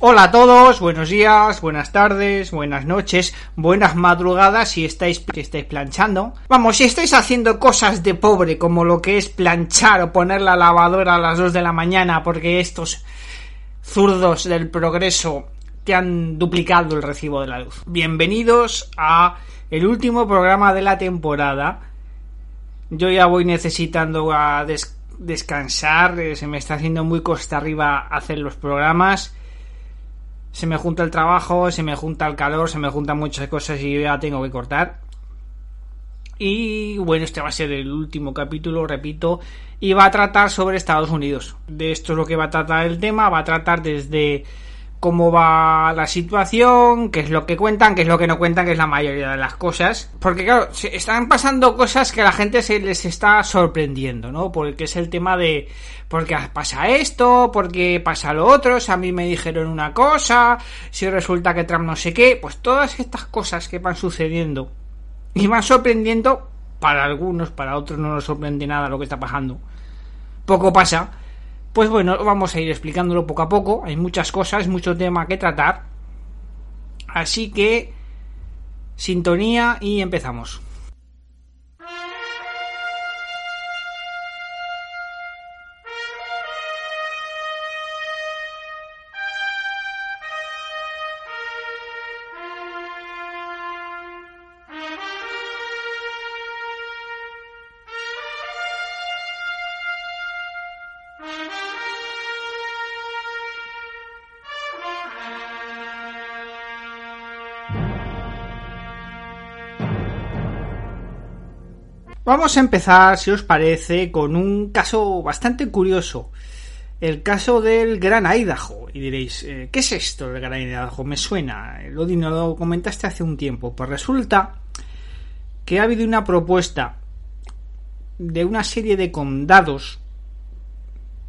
Hola a todos, buenos días, buenas tardes, buenas noches, buenas madrugadas si estáis, si estáis planchando. Vamos, si estáis haciendo cosas de pobre como lo que es planchar o poner la lavadora a las 2 de la mañana porque estos zurdos del progreso te han duplicado el recibo de la luz. Bienvenidos a el último programa de la temporada. Yo ya voy necesitando a descansar, eh, se me está haciendo muy costa arriba hacer los programas se me junta el trabajo, se me junta el calor, se me juntan muchas cosas y ya tengo que cortar. Y bueno, este va a ser el último capítulo, repito, y va a tratar sobre Estados Unidos. De esto es lo que va a tratar el tema, va a tratar desde cómo va la situación, qué es lo que cuentan, qué es lo que no cuentan, que es la mayoría de las cosas. Porque claro, se están pasando cosas que a la gente se les está sorprendiendo, ¿no? Porque es el tema de por qué pasa esto, por qué pasa lo otro, si a mí me dijeron una cosa, si resulta que Trump no sé qué, pues todas estas cosas que van sucediendo y van sorprendiendo para algunos, para otros no nos sorprende nada lo que está pasando. Poco pasa pues bueno, vamos a ir explicándolo poco a poco. Hay muchas cosas, mucho tema que tratar. Así que sintonía y empezamos. Vamos a empezar, si os parece, con un caso bastante curioso. El caso del Gran Idaho. Y diréis, eh, ¿qué es esto del Gran Idaho? Me suena. Lo, lo comentaste hace un tiempo. Pues resulta que ha habido una propuesta de una serie de condados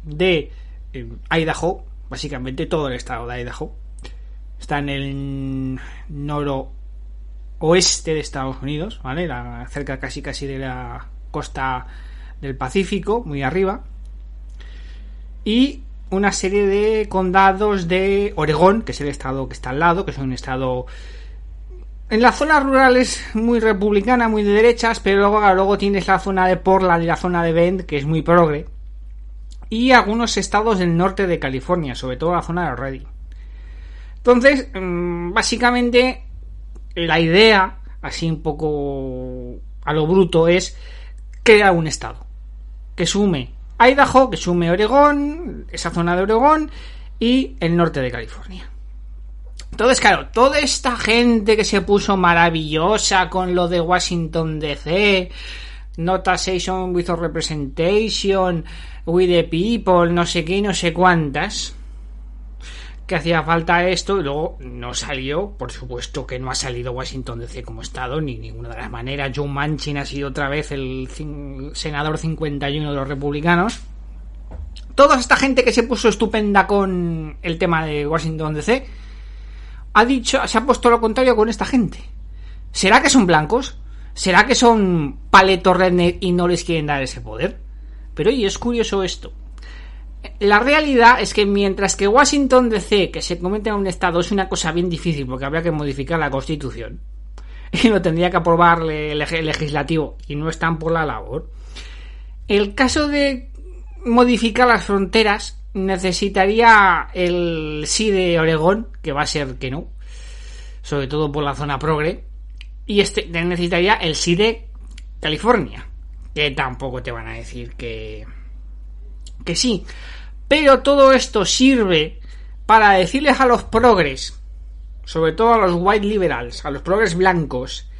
de eh, Idaho, básicamente todo el estado de Idaho. Está en el noro oeste de Estados Unidos, ¿vale? cerca casi casi de la costa del Pacífico, muy arriba. Y una serie de condados de Oregón, que es el estado que está al lado, que es un estado en las zonas rurales muy republicana, muy de derechas, pero luego, luego tienes la zona de Portland y la zona de Bend, que es muy progre. Y algunos estados del norte de California, sobre todo la zona de Redding. Entonces, mm, básicamente, la idea, así un poco a lo bruto, es crear un estado que sume Idaho, que sume Oregón, esa zona de Oregón y el norte de California. Entonces, claro, toda esta gente que se puso maravillosa con lo de Washington DC, Notation with Representation, with the people, no sé qué, no sé cuántas, que hacía falta esto y luego no salió, por supuesto que no ha salido Washington DC como estado, ni ninguna de las maneras. Joe Manchin ha sido otra vez el senador 51 de los republicanos. Toda esta gente que se puso estupenda con el tema de Washington DC ha dicho, se ha puesto lo contrario con esta gente. ¿Será que son blancos? ¿Será que son paletos y no les quieren dar ese poder? Pero oye, es curioso esto la realidad es que mientras que Washington DC, que se convierte en un estado, es una cosa bien difícil porque habría que modificar la constitución y lo tendría que aprobar el legislativo y no están por la labor, el caso de modificar las fronteras necesitaría el sí de Oregón, que va a ser que no, sobre todo por la zona progre, y este necesitaría el sí de California, que tampoco te van a decir que que sí. Pero todo esto sirve para decirles a los progres, sobre todo a los white liberals, a los progres blancos,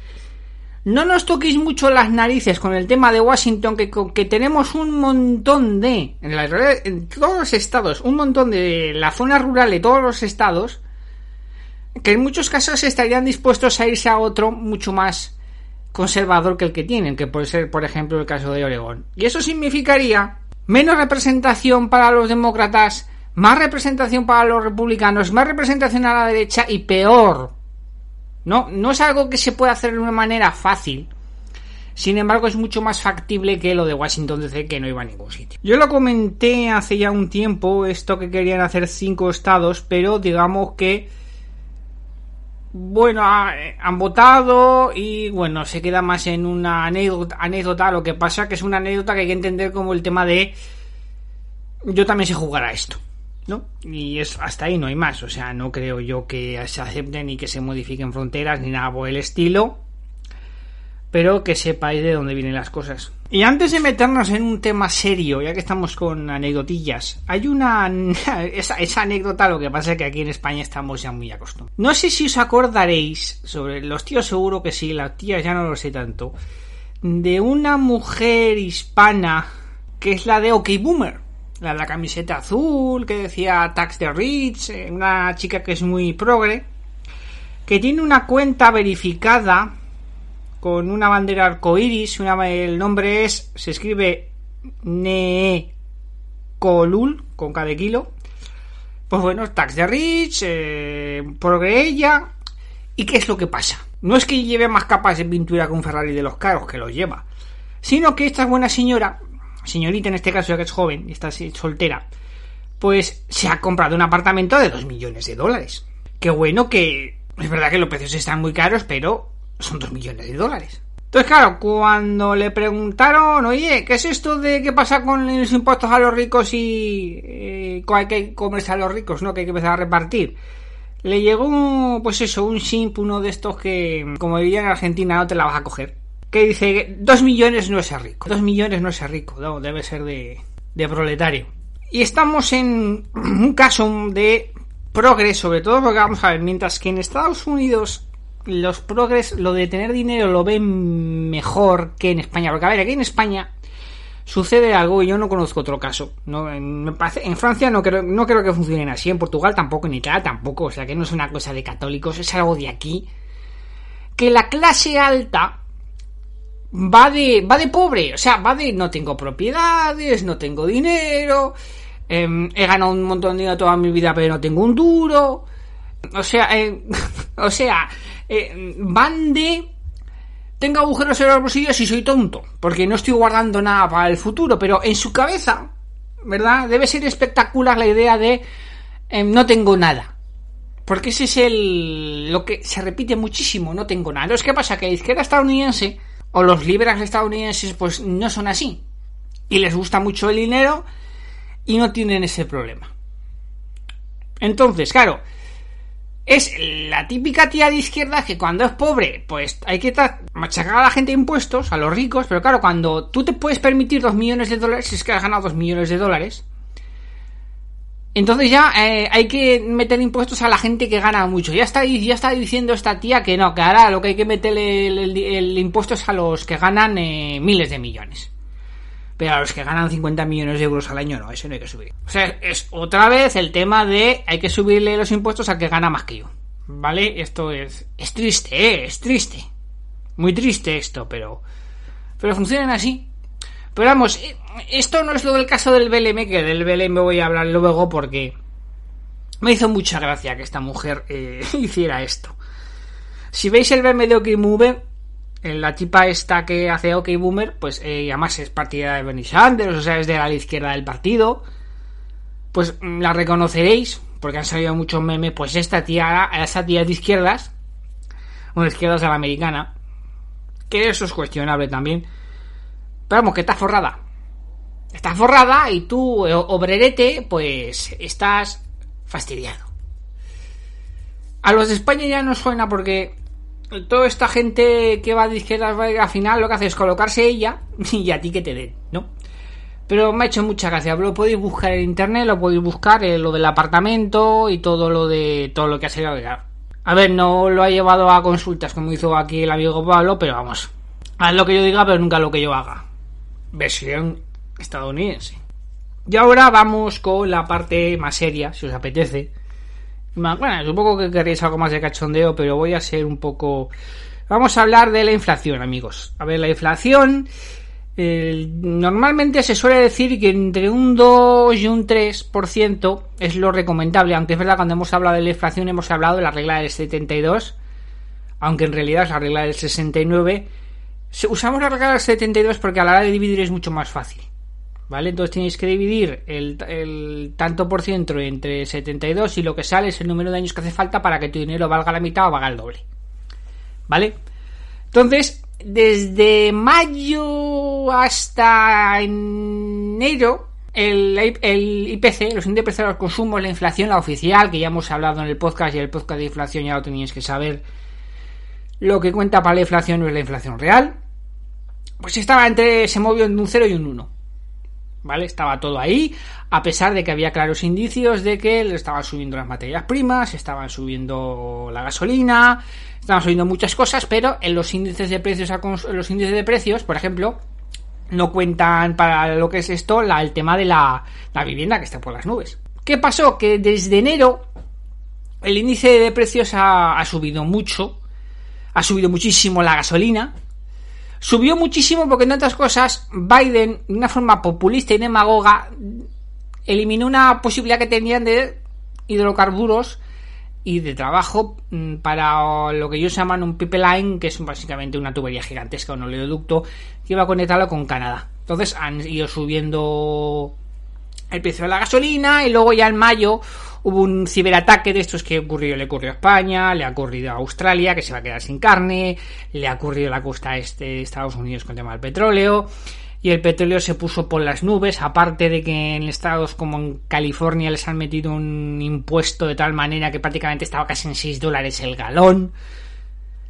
no nos toquéis mucho las narices con el tema de Washington, que, que tenemos un montón de, en, la, en todos los estados, un montón de la zona rural de todos los estados, que en muchos casos estarían dispuestos a irse a otro mucho más conservador que el que tienen, que puede ser, por ejemplo, el caso de Oregón. Y eso significaría menos representación para los demócratas, más representación para los republicanos, más representación a la derecha y peor. No, no es algo que se pueda hacer de una manera fácil. Sin embargo, es mucho más factible que lo de Washington DC, que no iba a ningún sitio. Yo lo comenté hace ya un tiempo, esto que querían hacer cinco estados, pero digamos que bueno, han votado y bueno, se queda más en una anécdota, Lo que pasa que es una anécdota que hay que entender como el tema de yo también sé jugar a esto, ¿no? Y es hasta ahí no hay más. O sea, no creo yo que se acepten ni que se modifiquen fronteras ni nada por el estilo pero que sepáis de dónde vienen las cosas. Y antes de meternos en un tema serio, ya que estamos con anecdotillas, hay una... esa, anécdota, lo que pasa es que aquí en España estamos ya muy acostumbrados. No sé si os acordaréis, sobre los tíos seguro que sí, las tías ya no lo sé tanto, de una mujer hispana que es la de OK Boomer. La de la camiseta azul, que decía Tax the Rich, eh, una chica que es muy progre, que tiene una cuenta verificada con una bandera arcoiris. Una, el nombre es, se escribe Necolul, con cada kilo. Pues bueno, tax de Rich, eh, ella. ¿Y qué es lo que pasa? No es que lleve más capas de pintura que un Ferrari de los caros, que los lleva, sino que esta buena señora, señorita en este caso ya que es joven y está soltera, pues se ha comprado un apartamento de 2 millones de dólares. Qué bueno que es verdad que los precios están muy caros, pero son 2 millones de dólares. Entonces, claro, cuando le preguntaron, oye, ¿qué es esto de qué pasa con los impuestos a los ricos y eh, hay que comerse a los ricos, ¿no? Que hay que empezar a repartir. Le llegó, pues eso, un simp, uno de estos que, como diría en Argentina, no te la vas a coger. Que dice, 2 millones no es rico. 2 millones no es rico, no, debe ser de proletario. Y estamos en un caso de progreso, sobre todo porque vamos a ver, mientras que en Estados Unidos los progres lo de tener dinero lo ven mejor que en España. Porque a ver, aquí en España sucede algo y yo no conozco otro caso. No, parece, en Francia no creo, no creo que funcionen así, en Portugal tampoco, en Italia tampoco. O sea que no es una cosa de católicos, es algo de aquí. Que la clase alta va de, va de pobre, o sea, va de no tengo propiedades, no tengo dinero, em, he ganado un montón de dinero toda mi vida pero no tengo un duro. O sea, eh, o sea, eh, van de tengo agujeros en los bolsillos y soy tonto, porque no estoy guardando nada para el futuro, pero en su cabeza, ¿verdad? Debe ser espectacular la idea de em, no tengo nada. Porque ese es el lo que se repite muchísimo, no tengo nada. Entonces, ¿qué pasa? Que la izquierda estadounidense o los liberales estadounidenses pues no son así. Y les gusta mucho el dinero y no tienen ese problema. Entonces, claro, es la típica tía de izquierda que cuando es pobre, pues hay que machacar a la gente de impuestos, a los ricos, pero claro, cuando tú te puedes permitir dos millones de dólares, es que has ganado dos millones de dólares, entonces ya eh, hay que meter impuestos a la gente que gana mucho. Ya está, ya está diciendo esta tía que no, que ahora lo que hay que meterle el, impuesto es a los que ganan eh, miles de millones. Pero a los que ganan 50 millones de euros al año, no, eso no hay que subir. O sea, es otra vez el tema de hay que subirle los impuestos al que gana más que yo. ¿Vale? Esto es, es triste, ¿eh? Es triste. Muy triste esto, pero, pero funcionan así. Pero vamos, eh, esto no es lo del caso del BLM, que del BLM voy a hablar luego porque me hizo mucha gracia que esta mujer eh, hiciera esto. Si veis el BM de OK la tipa esta que hace OK Boomer, pues eh, además es partida de Bernie Sanders, o sea, es de la izquierda del partido. Pues mm, la reconoceréis, porque han salido muchos memes, pues esta tía, esa tía de izquierdas, una izquierda a la americana, que eso es cuestionable también. Pero vamos, que está forrada. Está forrada y tú, eh, obrerete, pues estás fastidiado. A los de España ya no suena porque toda esta gente que va de izquierdas al final lo que hace es colocarse ella y a ti que te den, ¿no? Pero me ha hecho mucha gracia. Lo podéis buscar en internet, lo podéis buscar eh, lo del apartamento y todo lo de todo lo que ha salido. A ver, no lo ha llevado a consultas como hizo aquí el amigo Pablo, pero vamos, Haz lo que yo diga, pero nunca lo que yo haga. Versión estadounidense. Y ahora vamos con la parte más seria, si os apetece. Bueno, supongo que queréis algo más de cachondeo, pero voy a ser un poco... Vamos a hablar de la inflación, amigos. A ver, la inflación... normalmente se suele decir que entre un 2 y un 3% es lo recomendable, aunque es verdad cuando hemos hablado de la inflación hemos hablado de la regla del 72, aunque en realidad es la regla del 69. Usamos la regla del 72 porque a la hora de dividir es mucho más fácil. ¿Vale? Entonces tenéis que dividir el, tanto por ciento entre 72 y lo que sale es el número de años que hace falta para que tu dinero valga la mitad o valga el doble. ¿Vale? Entonces, desde mayo hasta enero, el, el IPC, los índices de los consumos, la inflación, la oficial, que ya hemos hablado en el podcast y el podcast de inflación ya lo teníais que saber, lo que cuenta para la inflación no es la inflación real, pues estaba entre, se movió en un 0 y un 1. ¿Vale? Estaba todo ahí, a pesar de que había claros indicios de que estaban subiendo las materias primas, estaban subiendo la gasolina, estaban subiendo muchas cosas, pero en los índices de precios, los índices de precios, por ejemplo, no cuentan para lo que es esto el tema de la, la vivienda que está por las nubes. ¿Qué pasó? Que desde enero el índice de precios ha, ha subido mucho, ha subido muchísimo la gasolina, Subió muchísimo porque, en otras cosas, Biden, de una forma populista y demagoga, eliminó una posibilidad que tenían de hidrocarburos y de trabajo mm, para lo que ellos llaman un pipeline, que es básicamente una tubería gigantesca, un oleoducto, que iba a conectarlo con Canadá. Entonces han ido subiendo el precio de la gasolina y luego ya en mayo hubo un ciberataque de estos que ocurrió, le ocurrió a España, le ha ocurrido a Australia, que se va a quedar sin carne, le ha ocurrido a la costa este de Estados Unidos con el tema del petróleo, y el petróleo se puso por las nubes, aparte de que en estados como en California les han metido un impuesto de tal manera que prácticamente estaba casi en 6 dólares el galón.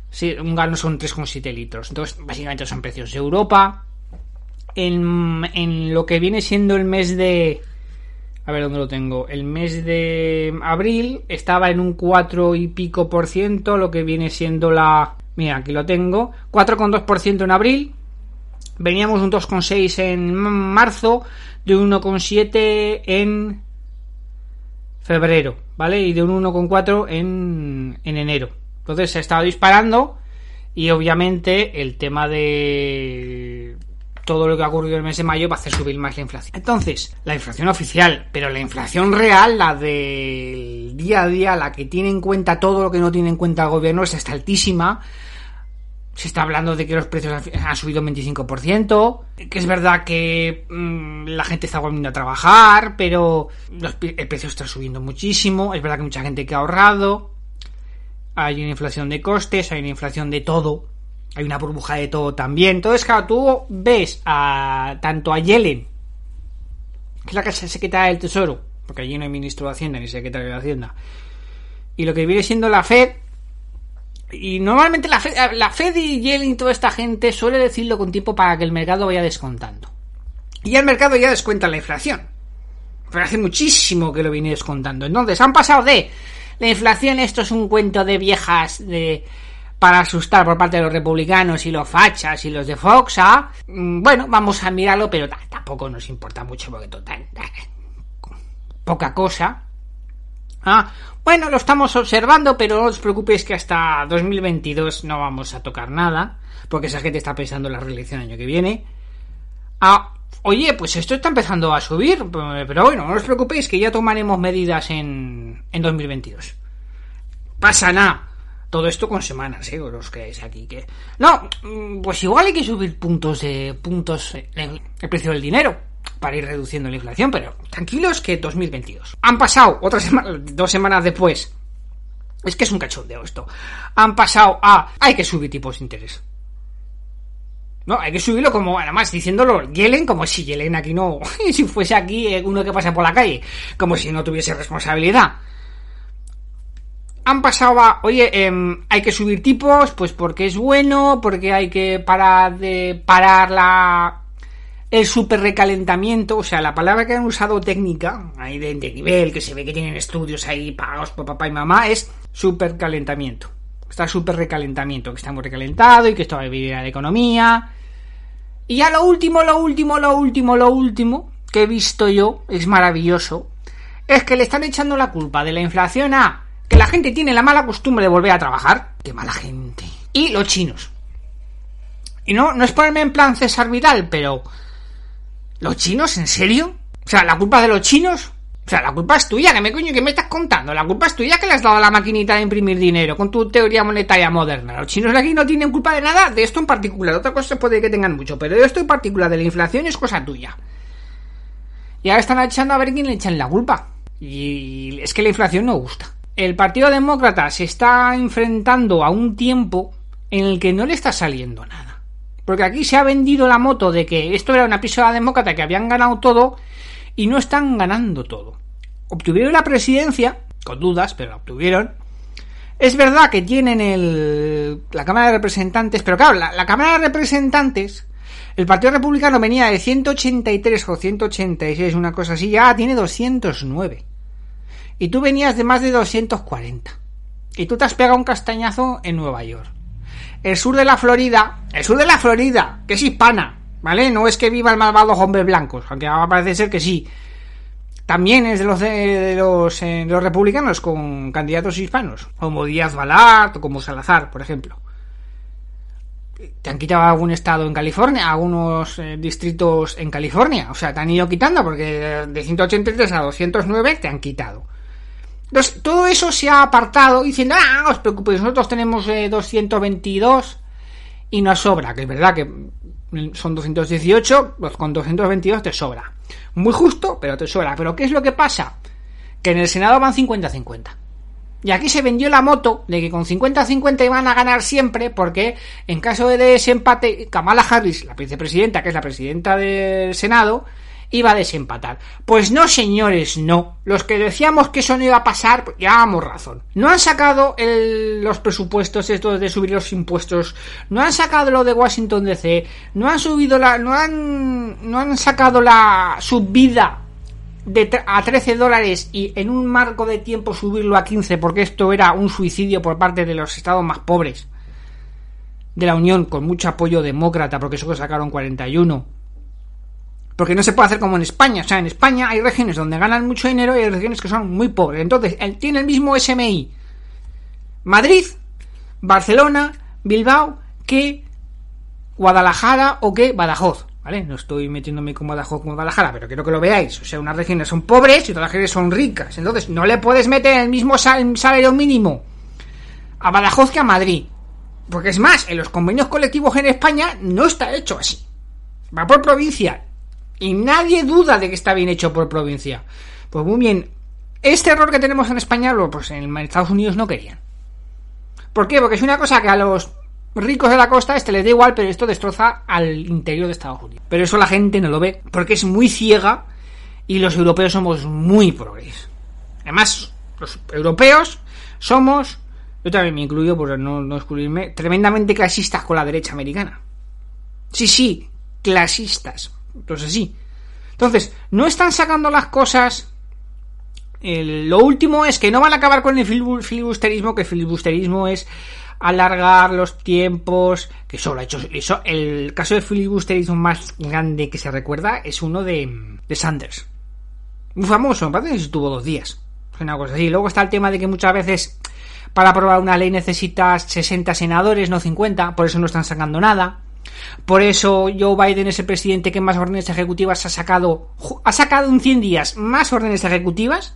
Sí, un galón son 3,7 litros. Entonces, básicamente son precios de Europa. En, en lo que viene siendo el mes de, a ver dónde lo tengo. El mes de abril estaba en un 4 y pico por ciento, lo que viene siendo la... Mira, aquí lo tengo. 4,2% en abril. Veníamos un 2,6 en marzo, de un 1,7 en febrero, ¿vale? Y de un 1,4 en, en enero. Entonces se ha estado disparando y obviamente el tema de todo lo que ha ocurrido el mes de mayo va a hacer subir más la inflación. Entonces, la inflación oficial, pero la inflación real, la del día a día, la que tiene en cuenta todo lo que no tiene en cuenta el gobierno, es está altísima. Se está hablando de que los precios han subido un 25%, que es verdad que mm, la gente está volviendo a trabajar, pero el precio está subiendo muchísimo. Es verdad que mucha gente que ha ahorrado. Hay una inflación de costes, hay una inflación de todo hay una burbuja de todo también. Entonces, claro, tú ves a tanto a Yellen, que es la casa secretaria del Tesoro, porque allí no hay ministro de Hacienda ni secretario de Hacienda, y lo que viene siendo la Fed, y normalmente la Fed, la Fed y Yellen y toda esta gente suele decirlo con tiempo para que el mercado vaya descontando. Y el mercado ya descuenta la inflación. Pero hace muchísimo que lo viene descontando. Entonces, han pasado de la inflación, esto es un cuento de viejas de para asustar por parte de los republicanos y los fachas y los de Fox a, mm, bueno, vamos a mirarlo, pero tampoco nos importa mucho porque total, poca cosa. Ah, bueno, lo estamos observando, pero no os preocupéis que hasta 2022 no vamos a tocar nada, porque esa gente está pensando en la reelección el año que viene. Ah, oye, pues esto está empezando a subir, pero bueno, no os preocupéis que ya tomaremos medidas en, en 2022. Pasa nada todo esto con semanas, ¿eh? Los que es aquí. que No, mm, pues igual hay que subir puntos de puntos en el precio del dinero para ir reduciendo la inflación, pero tranquilos que 2022. Han pasado otra semana, dos semanas después. Es que es un cachondeo esto. Han pasado a hay que subir tipos de interés. No, hay que subirlo como, además, diciéndolo Yellen, como si Yellen aquí no, si fuese aquí eh, uno que pasa por la calle, como si no tuviese responsabilidad han pasado a, oye, em, hay que subir tipos, pues porque es bueno, porque hay que parar de parar la el super recalentamiento, o sea, la palabra que han usado técnica, ahí de, nivel, que se ve que tienen estudios ahí pagados por papá y mamá, es supercalentamiento. Está súper recalentamiento, que está muy recalentado y que esto va a vivir la economía. Y ya lo último, lo último, lo último, lo último que he visto yo, es maravilloso, es que le están echando la culpa de la inflación a que la gente tiene la mala costumbre de volver a trabajar. ¡Qué mala gente! Y los chinos. Y no, no es ponerme en plan César Vidal, pero... ¿Los chinos? ¿En serio? O sea, ¿la culpa de los chinos? O sea, la culpa es tuya, que me coño, que me estás contando? La culpa es tuya que le has dado a la maquinita de imprimir dinero con tu teoría monetaria moderna. Los chinos de aquí no tienen culpa de nada, de esto en particular. Otra cosa puede que tengan mucho, pero de esto en particular, de la inflación, es cosa tuya. Y ahora están echando a ver quién le echan la culpa. Y es que la inflación no gusta. El Partido Demócrata se está enfrentando a un tiempo en el que no le está saliendo nada. Porque aquí se ha vendido la moto de que esto era una pistola demócrata que habían ganado todo y no están ganando todo. Obtuvieron la presidencia, con dudas, pero la obtuvieron. Es verdad que tienen el, la Cámara de Representantes, pero claro, la, la Cámara de Representantes, el Partido Republicano venía de 183 o 186, una cosa así, ya tiene 209. Y tú venías de más de 240. Y tú te has pegado un castañazo en Nueva York. El sur de la Florida, el sur de la Florida, que es hispana, ¿vale? No es que viva el malvado hombres blancos, aunque ahora parece ser que sí. También es de los, de, los, eh, de los republicanos con candidatos hispanos, como Díaz Balart como Salazar, por ejemplo. Te han quitado algún estado en California, algunos eh, distritos en California. O sea, te han ido quitando porque de 183 a 209 te han quitado. Todo eso se ha apartado diciendo, ah, no os preocupéis, nosotros tenemos eh, 222 y nos sobra, que es verdad que son 218, pues con 222 te sobra. Muy justo, pero te sobra. Pero ¿qué es lo que pasa? Que en el Senado van 50-50. Y aquí se vendió la moto de que con 50-50 iban a ganar siempre, porque en caso de desempate, Kamala Harris, la vicepresidenta, que es la presidenta del Senado, iba a desempatar. Pues no, señores, no. Los que decíamos que eso no iba a pasar, pues llevábamos razón. No han sacado el, los presupuestos estos de subir los impuestos, no han sacado lo de Washington DC, no han subido la, no han, no han sacado la subida de a 13 dólares y en un marco de tiempo subirlo a 15 porque esto era un suicidio por parte de los estados más pobres de la Unión con mucho apoyo demócrata porque que sacaron 41 porque no se puede hacer como en España. O sea, en España hay regiones donde ganan mucho dinero y hay regiones que son muy pobres. Entonces, él tiene el mismo SMI. Madrid, Barcelona, Bilbao, que Guadalajara o que Badajoz. ¿Vale? No estoy metiéndome con Badajoz como Guadalajara, pero quiero que lo veáis. O sea, unas regiones son pobres y otras regiones son ricas. Entonces, no le puedes meter el mismo sal salario mínimo a Badajoz que a Madrid. Porque es más, en los convenios colectivos en España no está hecho así. Va por provincia. Y nadie duda de que está bien hecho por provincia. Pues muy bien. Este error que tenemos en España, pues en Estados Unidos no querían. ¿Por qué? Porque es una cosa que a los ricos de la costa este les da igual, pero esto destroza al interior de Estados Unidos. Pero eso la gente no lo ve, porque es muy ciega y los europeos somos muy progres. Además, los europeos somos, yo también me incluyo por no, no excluirme, tremendamente clasistas con la derecha americana. Sí, sí, clasistas. Entonces sí. Entonces, no están sacando las cosas. Lo último es que no van a acabar con el filibusterismo, que el filibusterismo es alargar los tiempos, que solo ha hecho eso. El caso de filibusterismo más grande que se recuerda es uno de, de Sanders. Muy famoso, me parece que estuvo dos días. Una cosa así. Luego está el tema de que muchas veces para aprobar una ley necesitas 60 senadores, no 50, por eso no están sacando nada. Por eso Joe Biden es el presidente que más órdenes ejecutivas ha sacado, ha sacado en 100 días más órdenes ejecutivas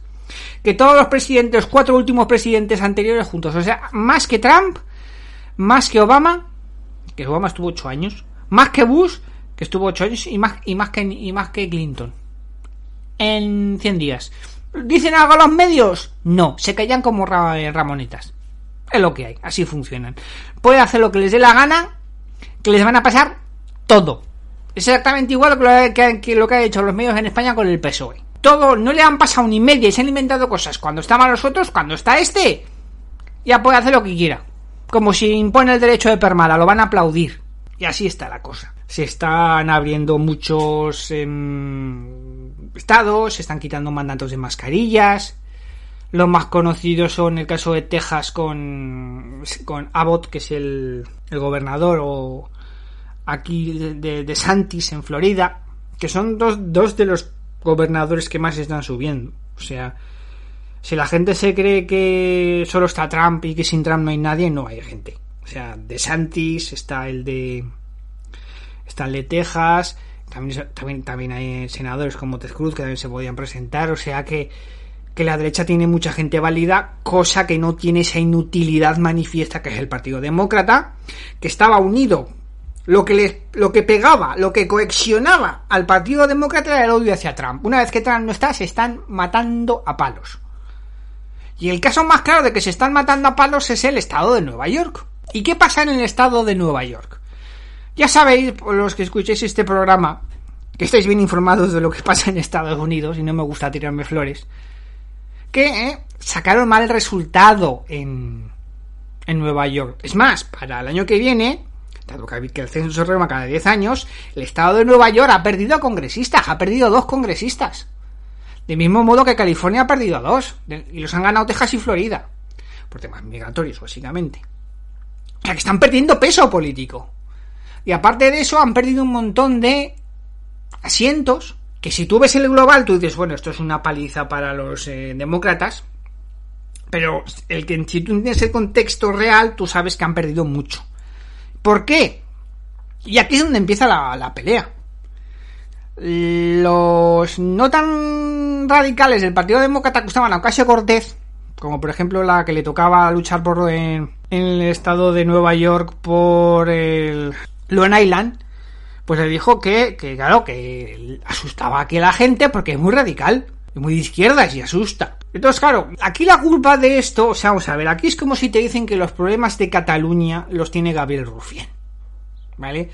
que todos los presidentes, los cuatro últimos presidentes anteriores juntos. O sea, más que Trump, más que Obama, que Obama estuvo 8 años, más que Bush, que estuvo 8 años, y más, y más, que, y más que Clinton. En 100 días. ¿Dicen algo los medios? No, se callan como ramonetas. Es lo que hay, así funcionan. Puede hacer lo que les dé la gana que les van a pasar todo. Exactamente igual que, lo que han hecho los medios en España con el PSOE. Todo, no le han pasado ni media y se han inventado cosas. Cuando estaban los otros, cuando está este, ya puede hacer lo que quiera. Como si impone el derecho de permada, lo van a aplaudir. Y así está la cosa. Se están abriendo muchos eh, estados, se están quitando mandatos de mascarillas. Los más conocidos son el caso de Texas con, con Abbott, que es el, el gobernador, o aquí de, de, Santis en Florida, que son dos, dos de los gobernadores que más están subiendo. O sea, si la gente se cree que solo está Trump y que sin Trump no hay nadie, no hay gente. O sea, de Santis está el de. Está el de Texas. También, también, también hay senadores como Ted Cruz que también se podían presentar. O sea que, que la derecha tiene mucha gente válida, cosa que no tiene esa inutilidad manifiesta que es el Partido Demócrata, que estaba unido. Lo que, le, lo que pegaba, lo que coexionaba al Partido Demócrata era el odio hacia Trump. Una vez que Trump no está, se están matando a palos. Y el caso más claro de que se están matando a palos es el estado de Nueva York. ¿Y qué pasa en el estado de Nueva York? Ya sabéis, los que escuchéis este programa, que estáis bien informados de lo que pasa en Estados Unidos y no me gusta tirarme flores, que eh, sacaron mal resultado en, en Nueva York. Es más, para el año que viene, dado que el censo se renueva cada 10 años, el estado de Nueva York ha perdido a congresistas, ha perdido dos congresistas. De mismo modo que California ha perdido a dos. Y los han ganado Texas y Florida. Por temas migratorios, básicamente. O sea que están perdiendo peso político. Y aparte de eso, han perdido un montón de asientos. Que si tú ves el global, tú dices, bueno, esto es una paliza para los eh, demócratas. Pero el que si tú tienes el contexto real, tú sabes que han perdido mucho. ¿Por qué? Y aquí es donde empieza la, la pelea. Los no tan radicales del Partido Demócrata acusaban a Ocasio Cortez, como por ejemplo la que le tocaba luchar por en, el estado de Nueva York por el Long Island, pues le dijo que, que claro, que asustaba a la gente porque es muy radical, y muy de izquierdas y asusta. Entonces, claro, aquí la culpa de esto, o sea, vamos a ver, aquí es como si te dicen que los problemas de Cataluña los tiene Gabriel Rufián. ¿Vale?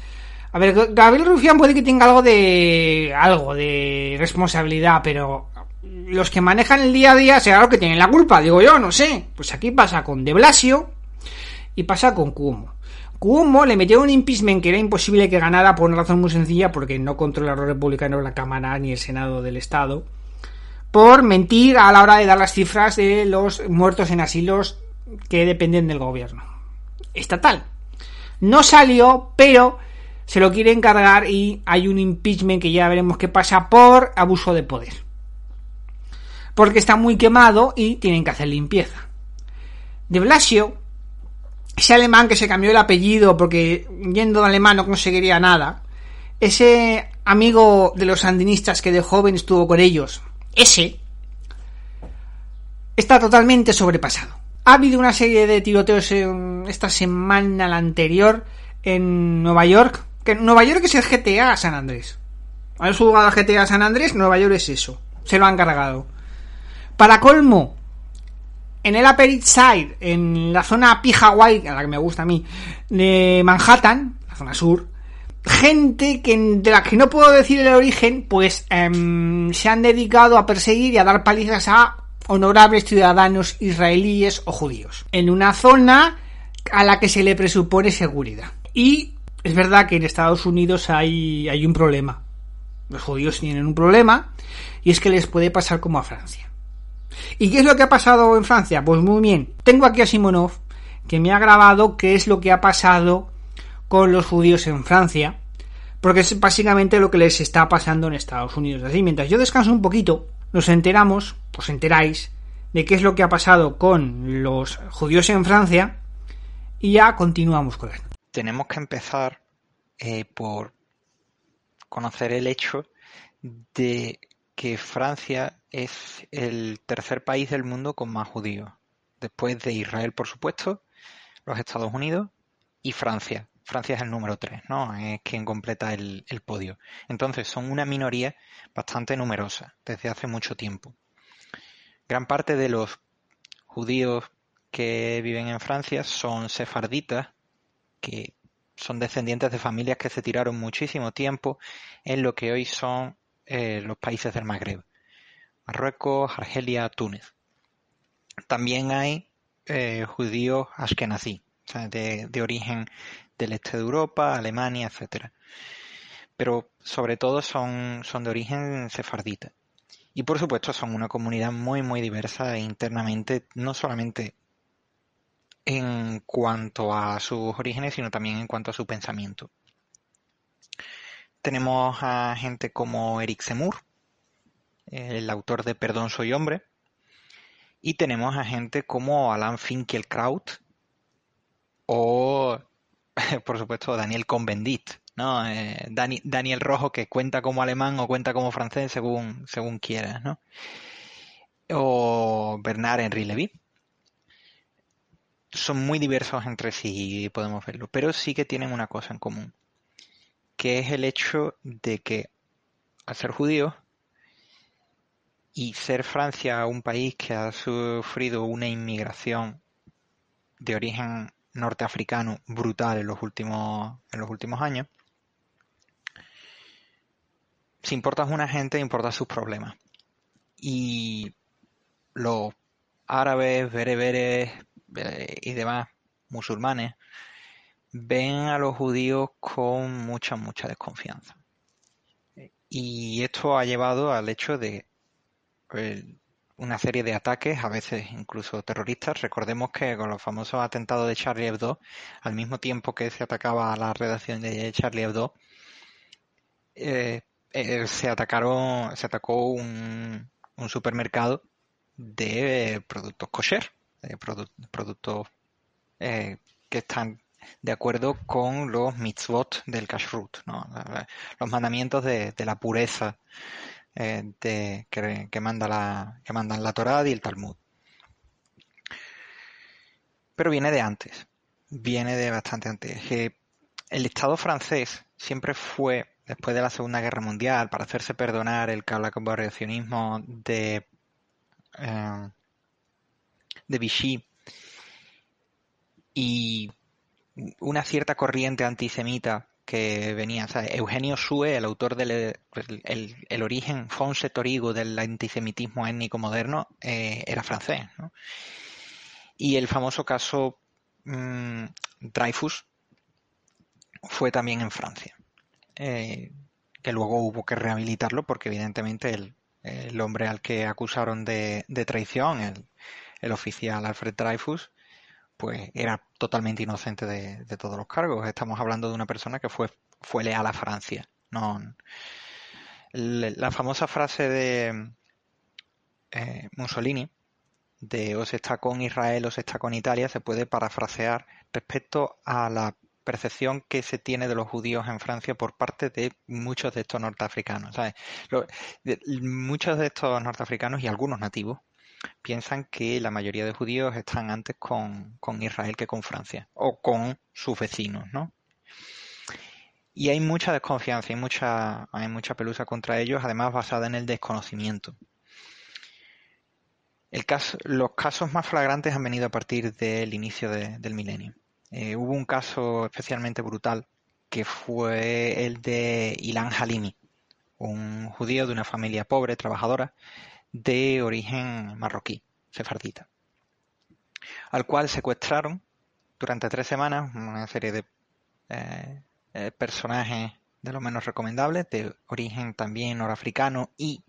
A ver, Gabriel Rufián puede que tenga algo de. algo de responsabilidad, pero los que manejan el día a día será lo que tienen la culpa, digo yo, no sé. Pues aquí pasa con De Blasio y pasa con Cuomo. Cuomo le metió un impeachment que era imposible que ganara por una razón muy sencilla, porque no controla los republicanos la Cámara ni el Senado del Estado, por mentir a la hora de dar las cifras de los muertos en asilos que dependen del gobierno estatal. No salió, pero se lo quiere encargar y hay un impeachment que ya veremos qué pasa por abuso de poder. Porque está muy quemado y tienen que hacer limpieza. De Blasio, ese alemán que se cambió el apellido porque yendo de alemán no conseguiría nada, ese amigo de los sandinistas que de joven estuvo con ellos, ese, está totalmente sobrepasado. Ha habido una serie de tiroteos esta semana la anterior en Nueva York que Nueva York es el GTA San Andrés. ¿Has jugado al GTA San Andrés? Nueva York es eso. Se lo han cargado. Para colmo, en el Upper East Side, en la zona P-Hawaii, a la que me gusta a mí, de Manhattan, la zona sur, gente que, de la que no puedo decir el origen, pues em, se han dedicado a perseguir y a dar palizas a honorables ciudadanos israelíes o judíos, en una zona a la que se le presupone seguridad. Y es verdad que en Estados Unidos hay, hay un problema. Los judíos tienen un problema y es que les puede pasar como a Francia. ¿Y qué es lo que ha pasado en Francia? Pues muy bien. Tengo aquí a Simonov que me ha grabado qué es lo que ha pasado con los judíos en Francia, porque es básicamente lo que les está pasando en Estados Unidos. Así, mientras yo descanso un poquito, nos enteramos, os enteráis, de qué es lo que ha pasado con los judíos en Francia y ya continuamos con esto tenemos que empezar eh, por conocer el hecho de que Francia es el tercer país del mundo con más judíos, después de Israel, por supuesto, los Estados Unidos y Francia. Francia es el número tres, ¿no? Es quien completa el, el podio. Entonces, son una minoría bastante numerosa desde hace mucho tiempo. Gran parte de los judíos que viven en Francia son sefarditas, que son descendientes de familias que se tiraron muchísimo tiempo en lo que hoy son eh, los países del Magreb. Marruecos, Argelia, Túnez. También hay eh, judíos ashkenazí, de, de, origen del este de Europa, Alemania, etcétera. Pero sobre todo son, son de origen sefardita. Y por supuesto son una comunidad muy muy diversa internamente, no solamente en cuanto a sus orígenes, sino también en cuanto a su pensamiento. Tenemos a gente como Eric Zemmour, el autor de Perdón soy hombre, y tenemos a gente como Alan Finkielkraut o, por supuesto, Daniel Convendit, ¿no? Eh, Daniel Rojo que cuenta como alemán o cuenta como francés según, según quieras, ¿no? O Bernard Henry Levy. Son muy diversos entre sí, podemos verlo, pero sí que tienen una cosa en común, que es el hecho de que al ser judíos y ser Francia un país que ha sufrido una inmigración de origen norteafricano brutal en los últimos, en los últimos años, si importas una gente, importas sus problemas. Y los árabes, bereberes eh, y demás musulmanes ven a los judíos con mucha, mucha desconfianza. Y esto ha llevado al hecho de una serie de ataques, a veces incluso terroristas. Recordemos que con los famosos atentados de Charlie Hebdo, al mismo tiempo que se atacaba a la redacción de Charlie Hebdo, eh, eh, se atacaron, se atacó un, supermercado de productos kosher, de productos eh, que están de acuerdo con los mitzvot del kashrut, los mandamientos de la pureza eh, que, manda la, que mandan la Torá y el Talmud. Pero viene de antes, viene de bastante antes. el Estado francés siempre fue, después de la Segunda Guerra Mundial, para hacerse perdonar el colaboracionismo de, eh, de Vichy y una cierta corriente antisemita que venía, Eugenio Sue, el autor del el, origen Fonse Torigo del antisemitismo étnico moderno, eh, era francés. Y el famoso caso mm, Dreyfus fue también en Francia, eh, que luego hubo que rehabilitarlo porque evidentemente el, hombre al que acusaron de, traición, el, el oficial Alfred Dreyfus, pues era totalmente inocente de, todos los cargos. Estamos hablando de una persona que fue, fue leal a Francia. No, la famosa frase de eh, Mussolini, de o se está con Israel o se está con Italia, se puede parafrasear respecto a la percepción que se tiene de los judíos en Francia por parte de muchos de estos norteafricanos. muchos de estos norteafricanos y algunos nativos piensan que la mayoría de judíos están antes con, Israel que con Francia o con sus vecinos, ¿no? Y hay mucha desconfianza, y mucha, hay mucha pelusa contra ellos, además basada en el desconocimiento. El caso, los casos más flagrantes han venido a partir del inicio del milenio. Eh, hubo un caso especialmente brutal que fue el de Ilan Halimi, un judío de una familia pobre, trabajadora, de origen marroquí, sefardita, al cual secuestraron durante tres semanas una serie de eh, eh, personajes de lo menos recomendables, de origen también norafricano y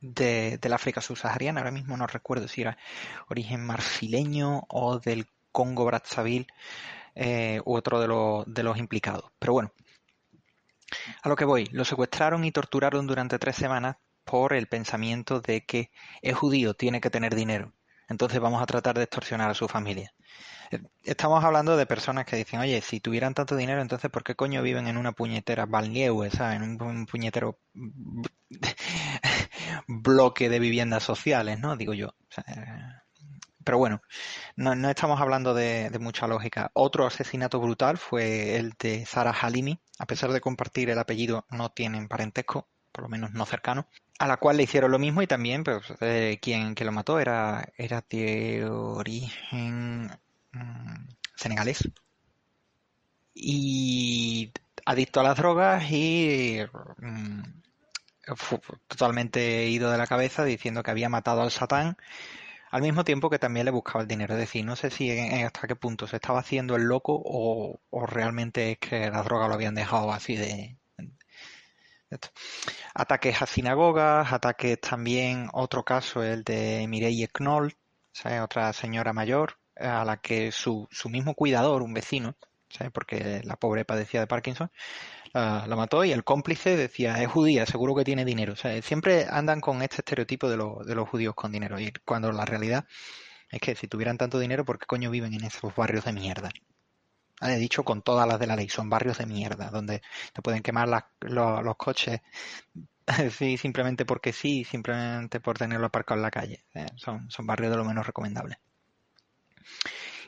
de, del África subsahariana. Ahora mismo no recuerdo si era origen marfileño o del Congo Brazzaville eh, u otro de, los, de los implicados. Pero bueno, a lo que voy, lo secuestraron y torturaron durante tres semanas por el pensamiento de que es judío, tiene que tener dinero. Entonces vamos a tratar de extorsionar a su familia. Eh, estamos hablando de personas que dicen, oye, si tuvieran tanto dinero, entonces ¿por qué coño viven en una puñetera ¿sabes? En un, puñetero bloque de viviendas sociales, ¿no? Digo yo. pero bueno, no, estamos hablando de, de, mucha lógica. Otro asesinato brutal fue el de Zara Halimi. A pesar de compartir el apellido, no tienen parentesco por lo menos no cercano, a la cual le hicieron lo mismo y también pues, eh, quien que lo mató era, era de origen mm, senegalés. Y adicto a las drogas y mm, totalmente ido de la cabeza diciendo que había matado al Satán al mismo tiempo que también le buscaba el dinero. Es decir, no sé si hasta qué punto se estaba haciendo el loco o, o realmente es que las drogas lo habían dejado así de, Ataques a sinagogas, ataques también, otro caso, el de Mireille Knoll, otra señora mayor, a la que su, su mismo cuidador, un vecino, porque la pobre padecía de Parkinson, la, mató y el cómplice decía, es judía, seguro que tiene dinero. siempre andan con este estereotipo de, de los judíos con dinero, y cuando la realidad es que si tuvieran tanto dinero, ¿por qué coño viven en esos barrios de mierda? He dicho con todas las de la ley, son barrios de mierda, donde te pueden quemar los, coches sí, simplemente porque sí, simplemente por tenerlo aparcado en la calle. ¿eh? Son, barrios de lo menos recomendables.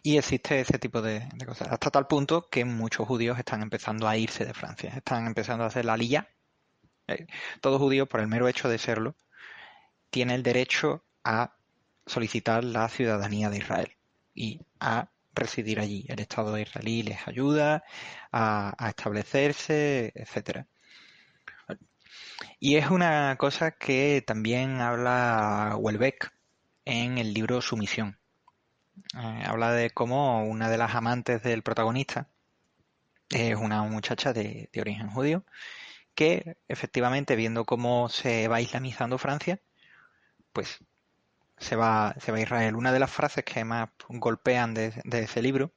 Y existe ese tipo de, cosas. Hasta tal punto que muchos judíos están empezando a irse de Francia. Están empezando a hacer la lilla. Eh, todo judío, por el mero hecho de serlo, tiene el derecho a solicitar la ciudadanía de Israel y a residir allí. El Estado israelí les ayuda a, establecerse, etcétera. Y es una cosa que también habla Welbeck en el libro Sumisión. Eh, habla de cómo una de las amantes del protagonista es una muchacha de, de origen judío que efectivamente viendo cómo se va islamizando Francia, pues se va, se va a Israel. Una de las frases que más golpean de, ese libro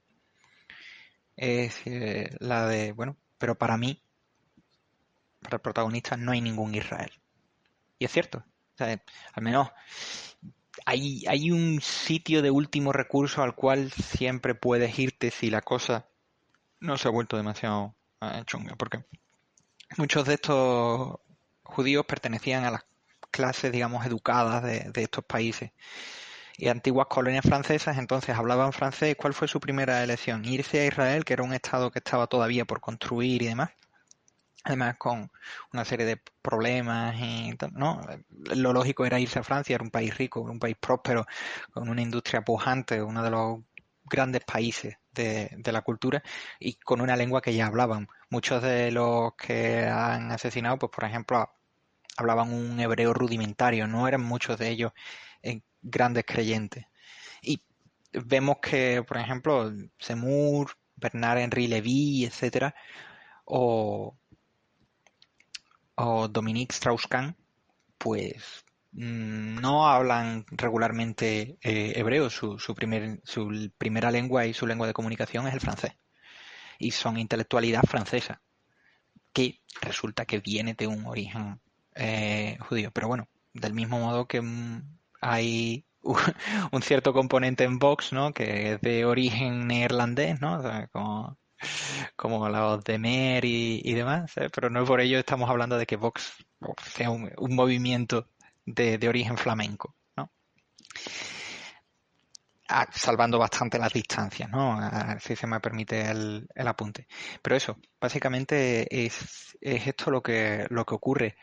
es eh, la de, bueno, pero para mí, para el protagonista, no hay ningún Israel. Y es cierto. al menos hay, hay un sitio de último recurso al cual siempre puedes irte si la cosa no se ha vuelto demasiado eh, chunga. Porque muchos de estos judíos pertenecían a las clases, digamos, educadas de, estos países. Y antiguas colonias francesas entonces hablaban francés. ¿Cuál fue su primera elección? Irse a Israel, que era un estado que estaba todavía por construir y demás. Además con una serie de problemas y ¿no? Lo lógico era irse a Francia, era un país rico, un país próspero, con una industria pujante, uno de los grandes países de, de, la cultura y con una lengua que ya hablaban. Muchos de los que han asesinado, pues por ejemplo, hablaban un hebreo rudimentario, no eran muchos de ellos eh, grandes creyentes. Y vemos que, por ejemplo, Semur, Bernard Henry Levy, etcétera, o, o Dominique Strauss-Kahn, pues mm, no hablan regularmente eh, hebreo, su, su, primer, su primera lengua y su lengua de comunicación es el francés. Y son intelectualidad francesa, que resulta que viene de un origen eh, judío. Pero bueno, del mismo modo que mm, hay un cierto componente en Vox, ¿no? Que es de origen neerlandés, ¿no? como, como voz de Mer y, demás, ¿eh? pero no por ello estamos hablando de que Vox sea un, movimiento de, origen flamenco, ¿no? Ah, salvando bastante las distancias, ¿no? Si se me permite el, apunte. Pero eso, básicamente es, es esto lo que, lo que ocurre.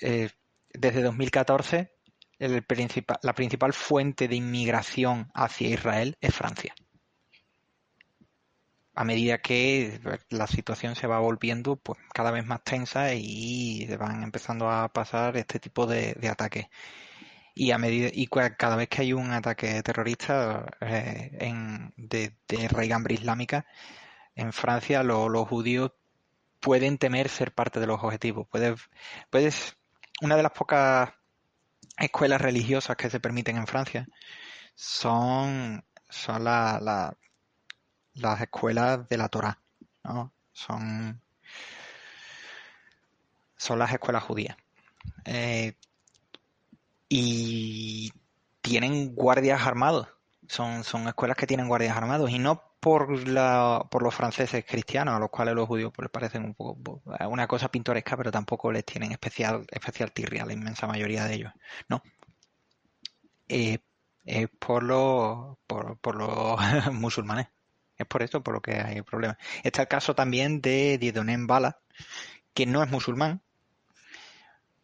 Eh, desde 2014 el principal, la principal fuente de inmigración hacia Israel es Francia. A medida que la situación se va volviendo pues, cada vez más tensa y van empezando a pasar este tipo de, ataques. Y a medida y cada vez que hay un ataque terrorista eh, de, de raigambre islámica en Francia, los judíos pueden temer ser parte de los objetivos. Puedes, puedes una de las pocas escuelas religiosas que se permiten en Francia son, son las escuelas de la Torá, ¿no? Son, son las escuelas judías. Eh, y tienen guardias armados. Son, son escuelas que tienen guardias armados y no por, la, por los franceses cristianos, a los cuales los judíos pues, les parecen un poco una cosa pintoresca, pero tampoco les tienen especial, especial tirria la inmensa mayoría de ellos. No. Eh, es por los, por, por los musulmanes. Es por esto por lo que hay problemas. Está el caso también de Dieudonné Bala, que no es musulmán,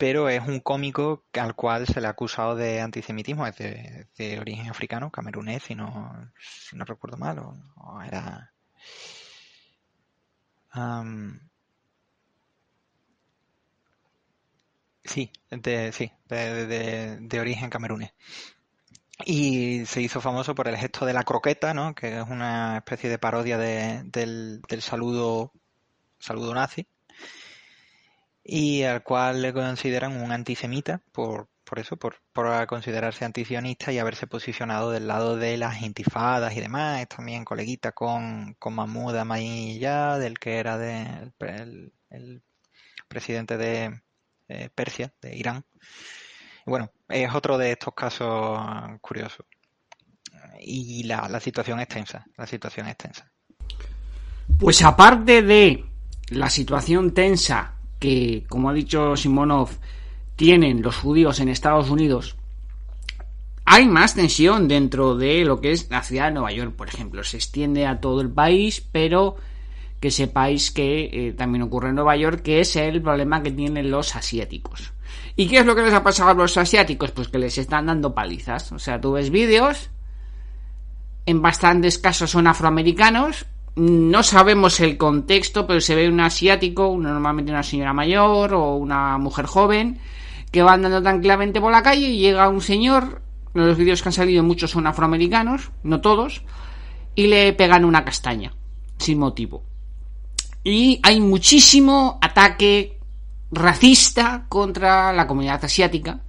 pero es un cómico al cual se le ha acusado de antisemitismo, es de, origen africano, camerunés, si no, si no recuerdo mal, o, era... sí, de, sí, de, origen camerunés. Y se hizo famoso por el gesto de la croqueta, ¿no? que es una especie de parodia del, del saludo, saludo nazi y al cual le consideran un antisemita por, por eso, por, por considerarse antisionista y haberse posicionado del lado de las intifadas y demás. También coleguita con, con Mahmoud Ahmadinejad, del que era de, el, presidente de eh, Persia, de Irán. Bueno, es otro de estos casos curiosos. Y la, la situación es tensa, la situación es tensa. Pues aparte de la situación tensa que, como ha dicho Simonov, tienen los judíos en Estados Unidos, hay más tensión dentro de lo que es la ciudad de Nueva York, por ejemplo. Se extiende a todo el país, pero que sepáis que eh, también ocurre en Nueva York, que es el problema que tienen los asiáticos. ¿Y qué es lo que les ha pasado a los asiáticos? Pues que les están dando palizas. O sea, tú ves vídeos, en bastantes casos son afroamericanos, no sabemos el contexto, pero se ve un asiático, normalmente una señora mayor o una mujer joven, que va andando tranquilamente por la calle y llega un señor, los vídeos que han salido muchos son afroamericanos, no todos, y le pegan una castaña, sin motivo. Y hay muchísimo ataque racista contra la comunidad asiática,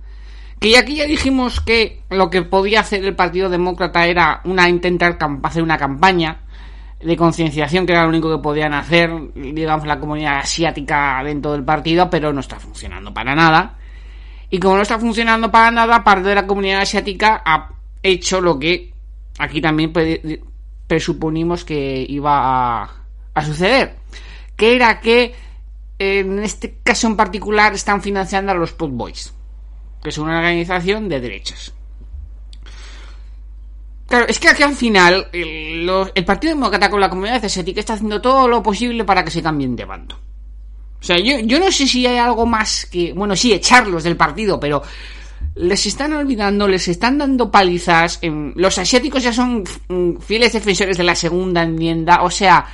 que aquí ya dijimos que lo que podía hacer el Partido Demócrata era una intentar hacer una campaña de concienciación, que era lo único que podían hacer, digamos, la comunidad asiática dentro del partido, pero no está funcionando para nada. Y como no está funcionando para nada, parte de la comunidad asiática ha hecho lo que aquí también presuponimos que iba a, suceder, que era que en este caso en particular están financiando a los Proud Boys, que es una organización de derechas. Claro, es que aquí al final el, Partido Demócrata con la comunidad asiática está haciendo todo lo posible para que se cambien de bando. O sea, yo, no sé si hay algo más que... Bueno, sí, echarlos del partido, pero les están olvidando, les están dando palizas. los asiáticos ya son mm, fieles defensores de la segunda enmienda. O sea,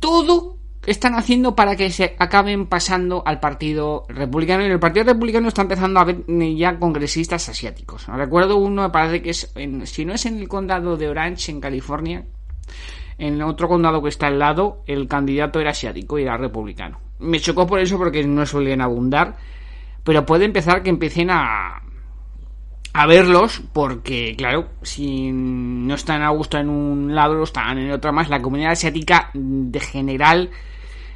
todo están haciendo para que se acaben pasando al Partido Republicano. Y el Partido Republicano está empezando a ver ya congresistas asiáticos. Recuerdo uno, me parece que es, si no es en el condado de Orange, en California, en otro condado que está al lado, el candidato era asiático y era republicano. Me chocó por eso porque no suelen abundar, pero puede empezar que empiecen a, a verlos porque, claro, si no están a gusto en un lado, están en otro más. La comunidad asiática de general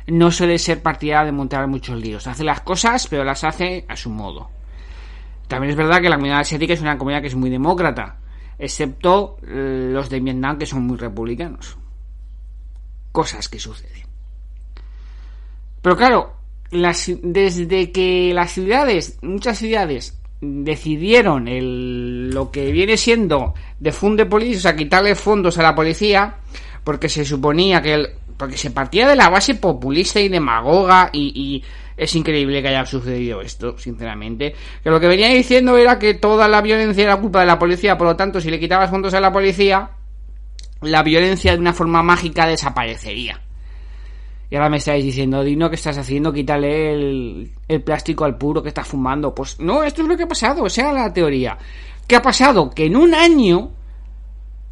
no suele ser partidaria de montar muchos líos. Hace las cosas, pero las hace a su modo. También es verdad que la comunidad asiática es una comunidad que es muy demócrata, excepto eh, los de Vietnam que son muy republicanos. Cosas que suceden. Pero claro, las, desde que las ciudades, muchas ciudades, decidieron el, lo que viene siendo de funde policía, o sea, quitarle fondos a la policía, porque se suponía que el, porque se partía de la base populista y demagoga y, es increíble que haya sucedido esto, sinceramente. Que lo que venía diciendo era que toda la violencia era culpa de la policía, por lo tanto, si le quitabas fondos a la policía, la violencia de una forma mágica desaparecería. Y ahora me estáis diciendo, Dino, ¿qué estás haciendo? Quítale el, el plástico al puro que está fumando. Pues no, esto es lo que ha pasado, o sea, la teoría. ¿Qué ha pasado? Que en un año,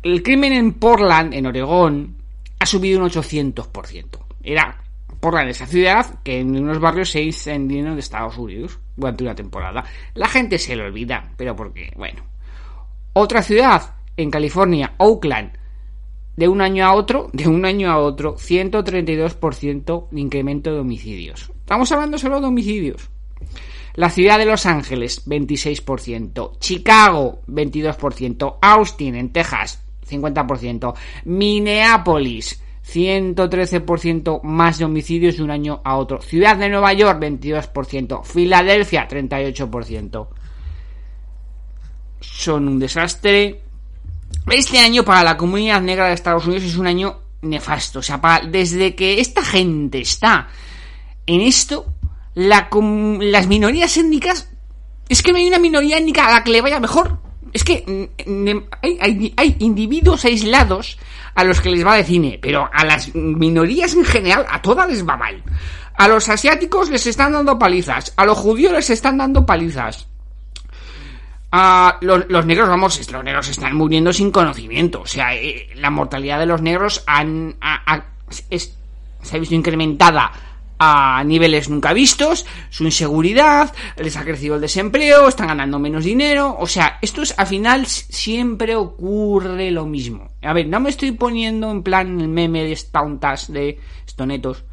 el crimen en Portland, en Oregón, ha subido un 800%. Era por la esa ciudad que en unos barrios se incendiaron de Estados Unidos durante una temporada. La gente se lo olvida, pero porque, bueno. Otra ciudad en California, Oakland, de un año a otro, de un año a otro, 132% de incremento de homicidios. Estamos hablando solo de homicidios. La ciudad de Los Ángeles, 26%. Chicago, 22%. Austin, en Texas, 50%. Minneapolis, 113% más de homicidios de un año a otro. Ciudad de Nueva York, 22%. Filadelfia, 38%. Son un desastre. Este año para la comunidad negra de Estados Unidos es un año nefasto. O sea, desde que esta gente está en esto, las minorías étnicas... Es que no hay una minoría étnica a la que le vaya mejor. Es que hay, individuos aislados a los que les va de cine, pero a las minorías en general, a todas les va mal. A los asiáticos les están dando palizas, a los judíos les están dando palizas. A los, negros, vamos, los negros están muriendo sin conocimiento. O sea, eh, la mortalidad de los negros han, se ha visto incrementada a niveles nunca vistos, su inseguridad, les ha crecido el desempleo, están ganando menos dinero, o sea, esto es al final siempre ocurre lo mismo. A ver, no me estoy poniendo en plan el meme de estontas, de estonetos,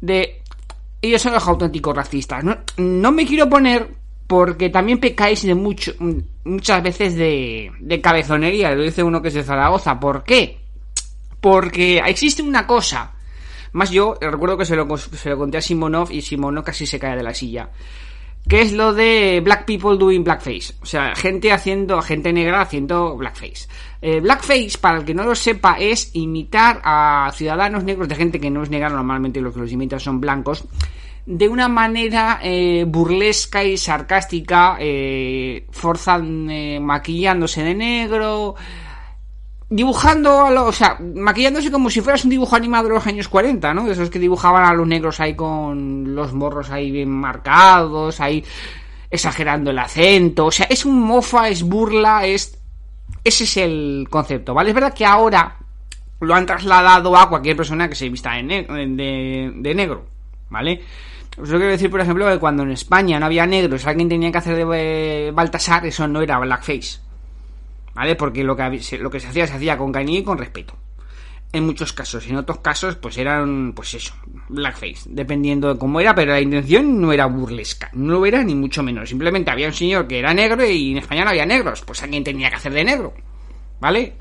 de ellos son los auténticos racistas. No, no me quiero poner porque también pecáis de mucho, muchas veces de, de cabezonería, lo dice uno que es de Zaragoza. ¿Por qué? Porque existe una cosa más yo recuerdo que se lo, se lo conté a Simonov y Simonov casi se cae de la silla. Que es lo de Black People Doing Blackface. O sea, gente haciendo, gente negra haciendo blackface. Eh, blackface, para el que no lo sepa, es imitar a ciudadanos negros de gente que no es negra, normalmente los que los imitan son blancos, de una manera eh, burlesca y sarcástica, eh, forzan, eh, maquillándose de negro, dibujando a los, o sea, maquillándose como si fueras un dibujo animado de los años 40, ¿no? De esos que dibujaban a los negros ahí con los morros ahí bien marcados, ahí exagerando el acento, o sea, es un mofa, es burla, es ese es el concepto, ¿vale? Es verdad que ahora lo han trasladado a cualquier persona que se vista de, de, negro, ¿vale? Os quiero decir, por ejemplo, que cuando en España no había negros, alguien tenía que hacer de Baltasar, eso no era blackface. ¿Vale? Porque lo que, lo que se hacía se hacía con cariño y con respeto. En muchos casos, en otros casos, pues eran, pues eso, blackface, dependiendo de cómo era, pero la intención no era burlesca, no lo era ni mucho menos. Simplemente había un señor que era negro y en España no había negros, pues alguien tenía que hacer de negro, ¿vale?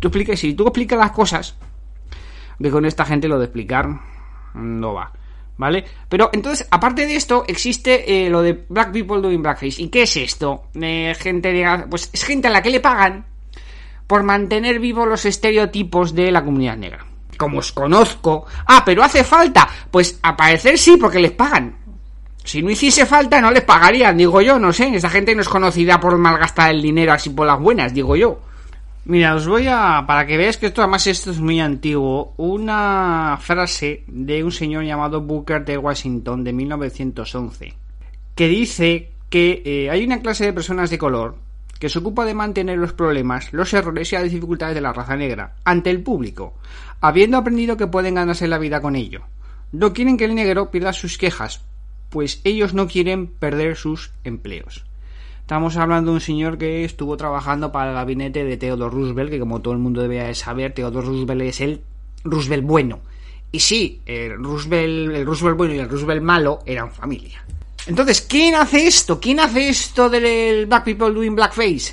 Tú expliques, si tú explicas las cosas, que con esta gente lo de explicar no va. ¿Vale? Pero entonces, aparte de esto, existe eh, lo de Black People Doing Blackface. ¿Y qué es esto? Eh, gente Pues es gente a la que le pagan por mantener vivos los estereotipos de la comunidad negra. Como os conozco. Ah, pero hace falta. Pues a parecer sí, porque les pagan. Si no hiciese falta, no les pagarían, digo yo, no sé. Esa gente no es conocida por malgastar el dinero así por las buenas, digo yo. Mira, os voy a, para que veáis que esto además esto es muy antiguo, una frase de un señor llamado Booker de Washington de 1911, que dice que eh, hay una clase de personas de color que se ocupa de mantener los problemas, los errores y las dificultades de la raza negra ante el público, habiendo aprendido que pueden ganarse la vida con ello. No quieren que el negro pierda sus quejas, pues ellos no quieren perder sus empleos. Estamos hablando de un señor que estuvo trabajando para el gabinete de Theodore Roosevelt, que como todo el mundo debe saber, Theodore Roosevelt es el Roosevelt bueno. Y sí, el Roosevelt, el Roosevelt bueno y el Roosevelt malo eran familia. Entonces, ¿quién hace esto? ¿Quién hace esto del Black People Doing Blackface?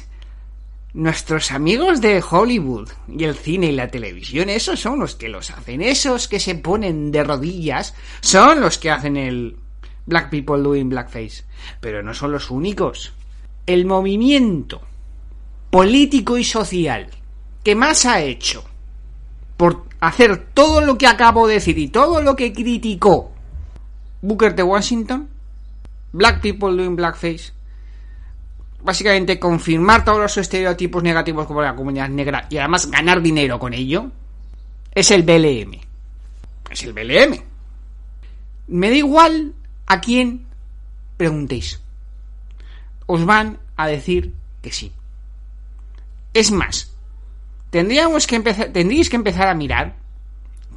Nuestros amigos de Hollywood y el cine y la televisión, esos son los que los hacen. Esos que se ponen de rodillas son los que hacen el Black People Doing Blackface. Pero no son los únicos el movimiento político y social que más ha hecho por hacer todo lo que acabo de decir y todo lo que criticó Booker de Washington, Black People Doing Blackface, básicamente confirmar todos los estereotipos negativos como la comunidad negra y además ganar dinero con ello, es el BLM. Es el BLM. Me da igual a quién preguntéis os van a decir que sí. Es más, tendríamos que empezar, tendríais que empezar a mirar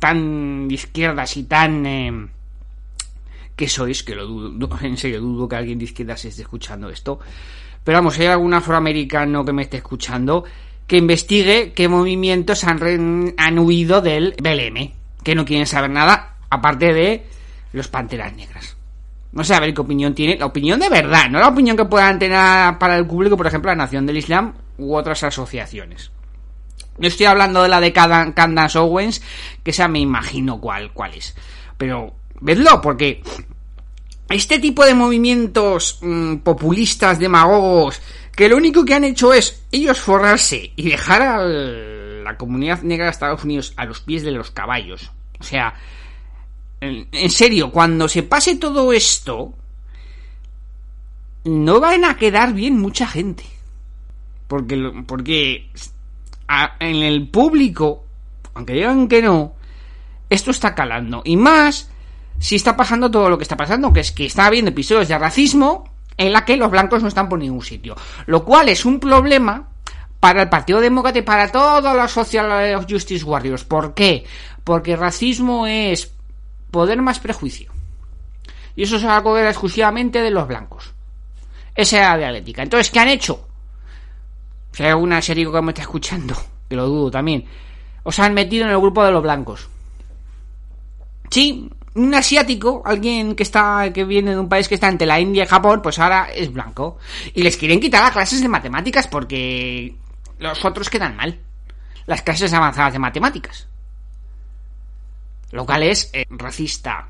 tan de izquierdas y tan eh, que sois, que lo dudo, en serio dudo que alguien de izquierdas esté escuchando esto. Pero vamos, hay algún afroamericano que me esté escuchando, que investigue qué movimientos han, han huido del BLM, que no quieren saber nada, aparte de los panteras negras. No sé a ver qué opinión tiene. La opinión de verdad, no la opinión que puedan tener para el público, por ejemplo, la Nación del Islam u otras asociaciones. Yo estoy hablando de la de Candace Owens, que esa me imagino cuál, cuál es. Pero vedlo, porque este tipo de movimientos mm, populistas, demagogos, que lo único que han hecho es ellos forrarse y dejar a la comunidad negra de Estados Unidos a los pies de los caballos. O sea, en serio, cuando se pase todo esto, no van a quedar bien mucha gente. Porque, porque en el público, aunque digan que no, esto está calando. Y más si está pasando todo lo que está pasando, que es que está habiendo episodios de racismo en la que los blancos no están por ningún sitio. Lo cual es un problema para el Partido Demócrata y para todos los Social Justice Warriors. ¿Por qué? Porque racismo es poder más prejuicio. Y eso es algo que era exclusivamente de los blancos. Esa era la dialéctica. Entonces, ¿qué han hecho? Si hay alguna serie que me está escuchando, que lo dudo también, os han metido en el grupo de los blancos. Sí, un asiático, alguien que está, que viene de un país que está entre la India y Japón, pues ahora es blanco. Y les quieren quitar las clases de matemáticas porque los otros quedan mal. Las clases avanzadas de matemáticas. Lo cual es eh, racista.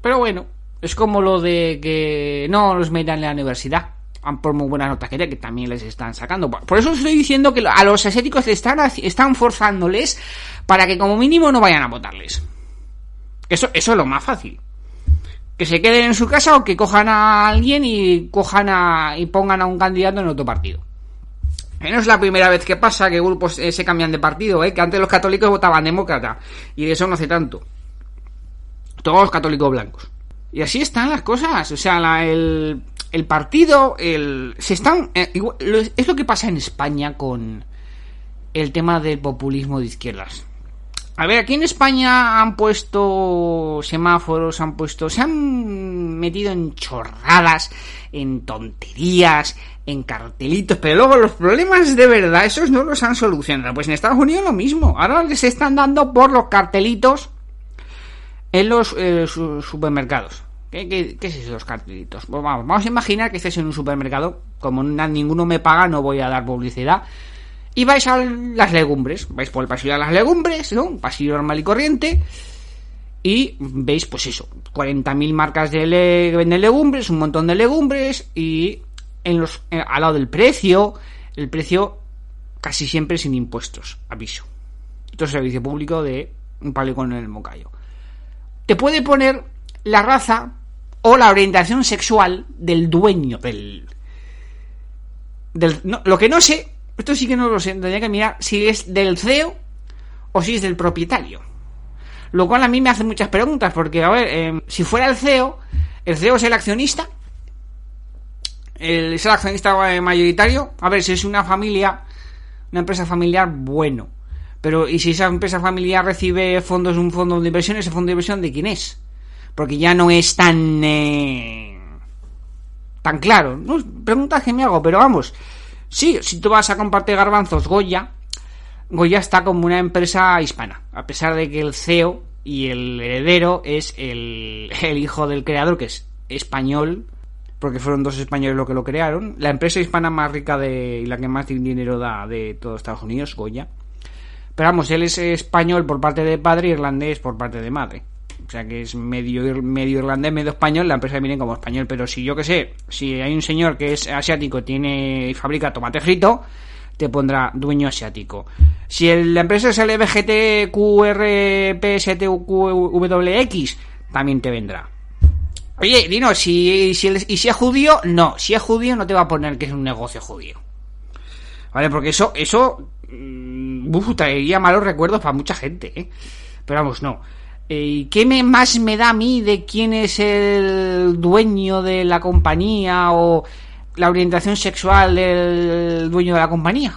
Pero bueno, es como lo de que no los metan en la universidad. Por muy buenas notas que, que también les están sacando. Por eso estoy diciendo que a los asiáticos están, están forzándoles para que como mínimo no vayan a votarles. Eso, eso es lo más fácil. Que se queden en su casa o que cojan a alguien y cojan a, y pongan a un candidato en otro partido. No es la primera vez que pasa que grupos eh, se cambian de partido, ¿eh? que antes los católicos votaban demócrata y de eso no hace tanto. Todos los católicos blancos. Y así están las cosas. O sea, el, el, partido, el, se están. Eh, es lo que pasa en España con el tema del populismo de izquierdas. A ver, aquí en España han puesto semáforos, han puesto, se han metido en chorradas, en tonterías, en cartelitos, pero luego los problemas de verdad, esos no los han solucionado. Pues en Estados Unidos lo mismo. Ahora les están dando por los cartelitos en los eh, supermercados. ¿Qué, qué, es eso, los cartelitos? Pues vamos, vamos a imaginar que estés en un supermercado. Como ninguno me paga, no voy a dar publicidad y vais a las legumbres. Vais por el pasillo de las legumbres, ¿no? Un pasillo normal y corriente. Y veis, pues eso, 40.000 marcas de le venden legumbres, un montón de legumbres. Y en los, eh, al lado del precio, el precio casi siempre sin impuestos, aviso. Esto es servicio público de un con en el mocayo. Te puede poner la raza o la orientación sexual del dueño del. del lo que no sé esto sí que no lo sé, tendría que mirar si es del CEO o si es del propietario. Lo cual a mí me hace muchas preguntas, porque, a ver, em, si fuera el CEO, el CEO es el accionista, el, es el accionista eh, mayoritario. A ver, si es una familia, una empresa familiar, bueno. Pero, ¿y si esa empresa familiar recibe fondos, un fondo de inversión, ese fondo de inversión de quién es? Porque ya no es tan. Eh, tan claro. ¿no? Preguntas que me hago, pero vamos. Sí, si tú vas a compartir garbanzos Goya, Goya está como una empresa hispana, a pesar de que el CEO y el heredero es el, hijo del creador, que es español, porque fueron dos españoles los que lo crearon. La empresa hispana más rica de, y la que más dinero da de todo Estados Unidos, Goya. Pero vamos, él es español por parte de padre y irlandés por parte de madre. O sea que es medio, medio irlandés, medio español, la empresa viene como español. Pero si yo que sé, si hay un señor que es asiático, tiene y fabrica tomate frito, te pondrá dueño asiático. Si la empresa es LBGTQRP7WX, también te vendrá. Oye, Dino, si, si, y si es judío, no. Si es judío, no te va a poner que es un negocio judío. ¿Vale? Porque eso, eso, mmm, traería malos recuerdos para mucha gente, ¿eh? Pero vamos, no. Eh, ¿Qué me, más me da a mí de quién es el dueño de la compañía o la orientación sexual del dueño de la compañía?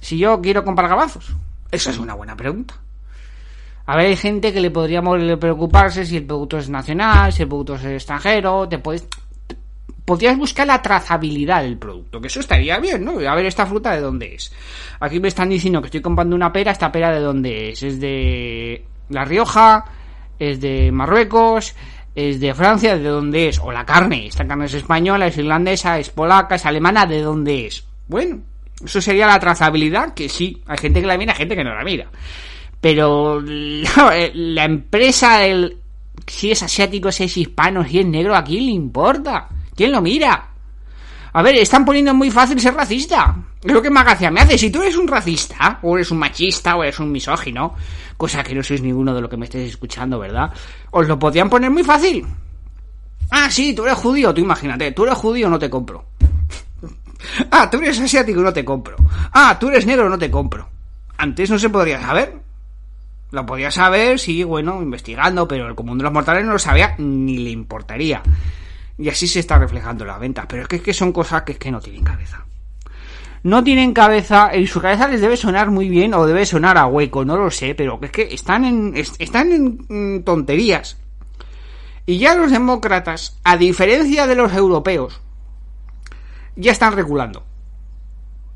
Si yo quiero comprar gabazos. Esa es una buena pregunta. A ver, hay gente que le podríamos preocuparse si el producto es nacional, si el producto es extranjero, te puedes... Podrías buscar la trazabilidad del producto, que eso estaría bien, ¿no? A ver, esta fruta de dónde es. Aquí me están diciendo que estoy comprando una pera, esta pera de dónde es. Es de la Rioja, es de Marruecos, es de Francia, ¿de dónde es? O la carne, esta carne es española, es irlandesa, es polaca, es alemana, ¿de dónde es? Bueno, eso sería la trazabilidad, que sí, hay gente que la mira, hay gente que no la mira. Pero la, empresa, el, si es asiático, si es hispano, si es negro, ¿a quién le importa? ¿Quién lo mira? A ver, están poniendo muy fácil ser racista. Es lo que más me hace. Si tú eres un racista, o eres un machista, o eres un misógino, cosa que no sois ninguno de lo que me estéis escuchando, ¿verdad? Os lo podían poner muy fácil. Ah, sí, tú eres judío, tú imagínate, tú eres judío, no te compro. ah, tú eres asiático, no te compro. Ah, tú eres negro, no te compro. Antes no se podría saber. Lo podía saber, sí, bueno, investigando, pero el común de los mortales no lo sabía ni le importaría. Y así se está reflejando las ventas. Pero es que, es que son cosas que, es que no tienen cabeza. no tienen cabeza y su cabeza les debe sonar muy bien o debe sonar a hueco, no lo sé, pero es que están en, están en tonterías. Y ya los demócratas, a diferencia de los europeos, ya están reculando.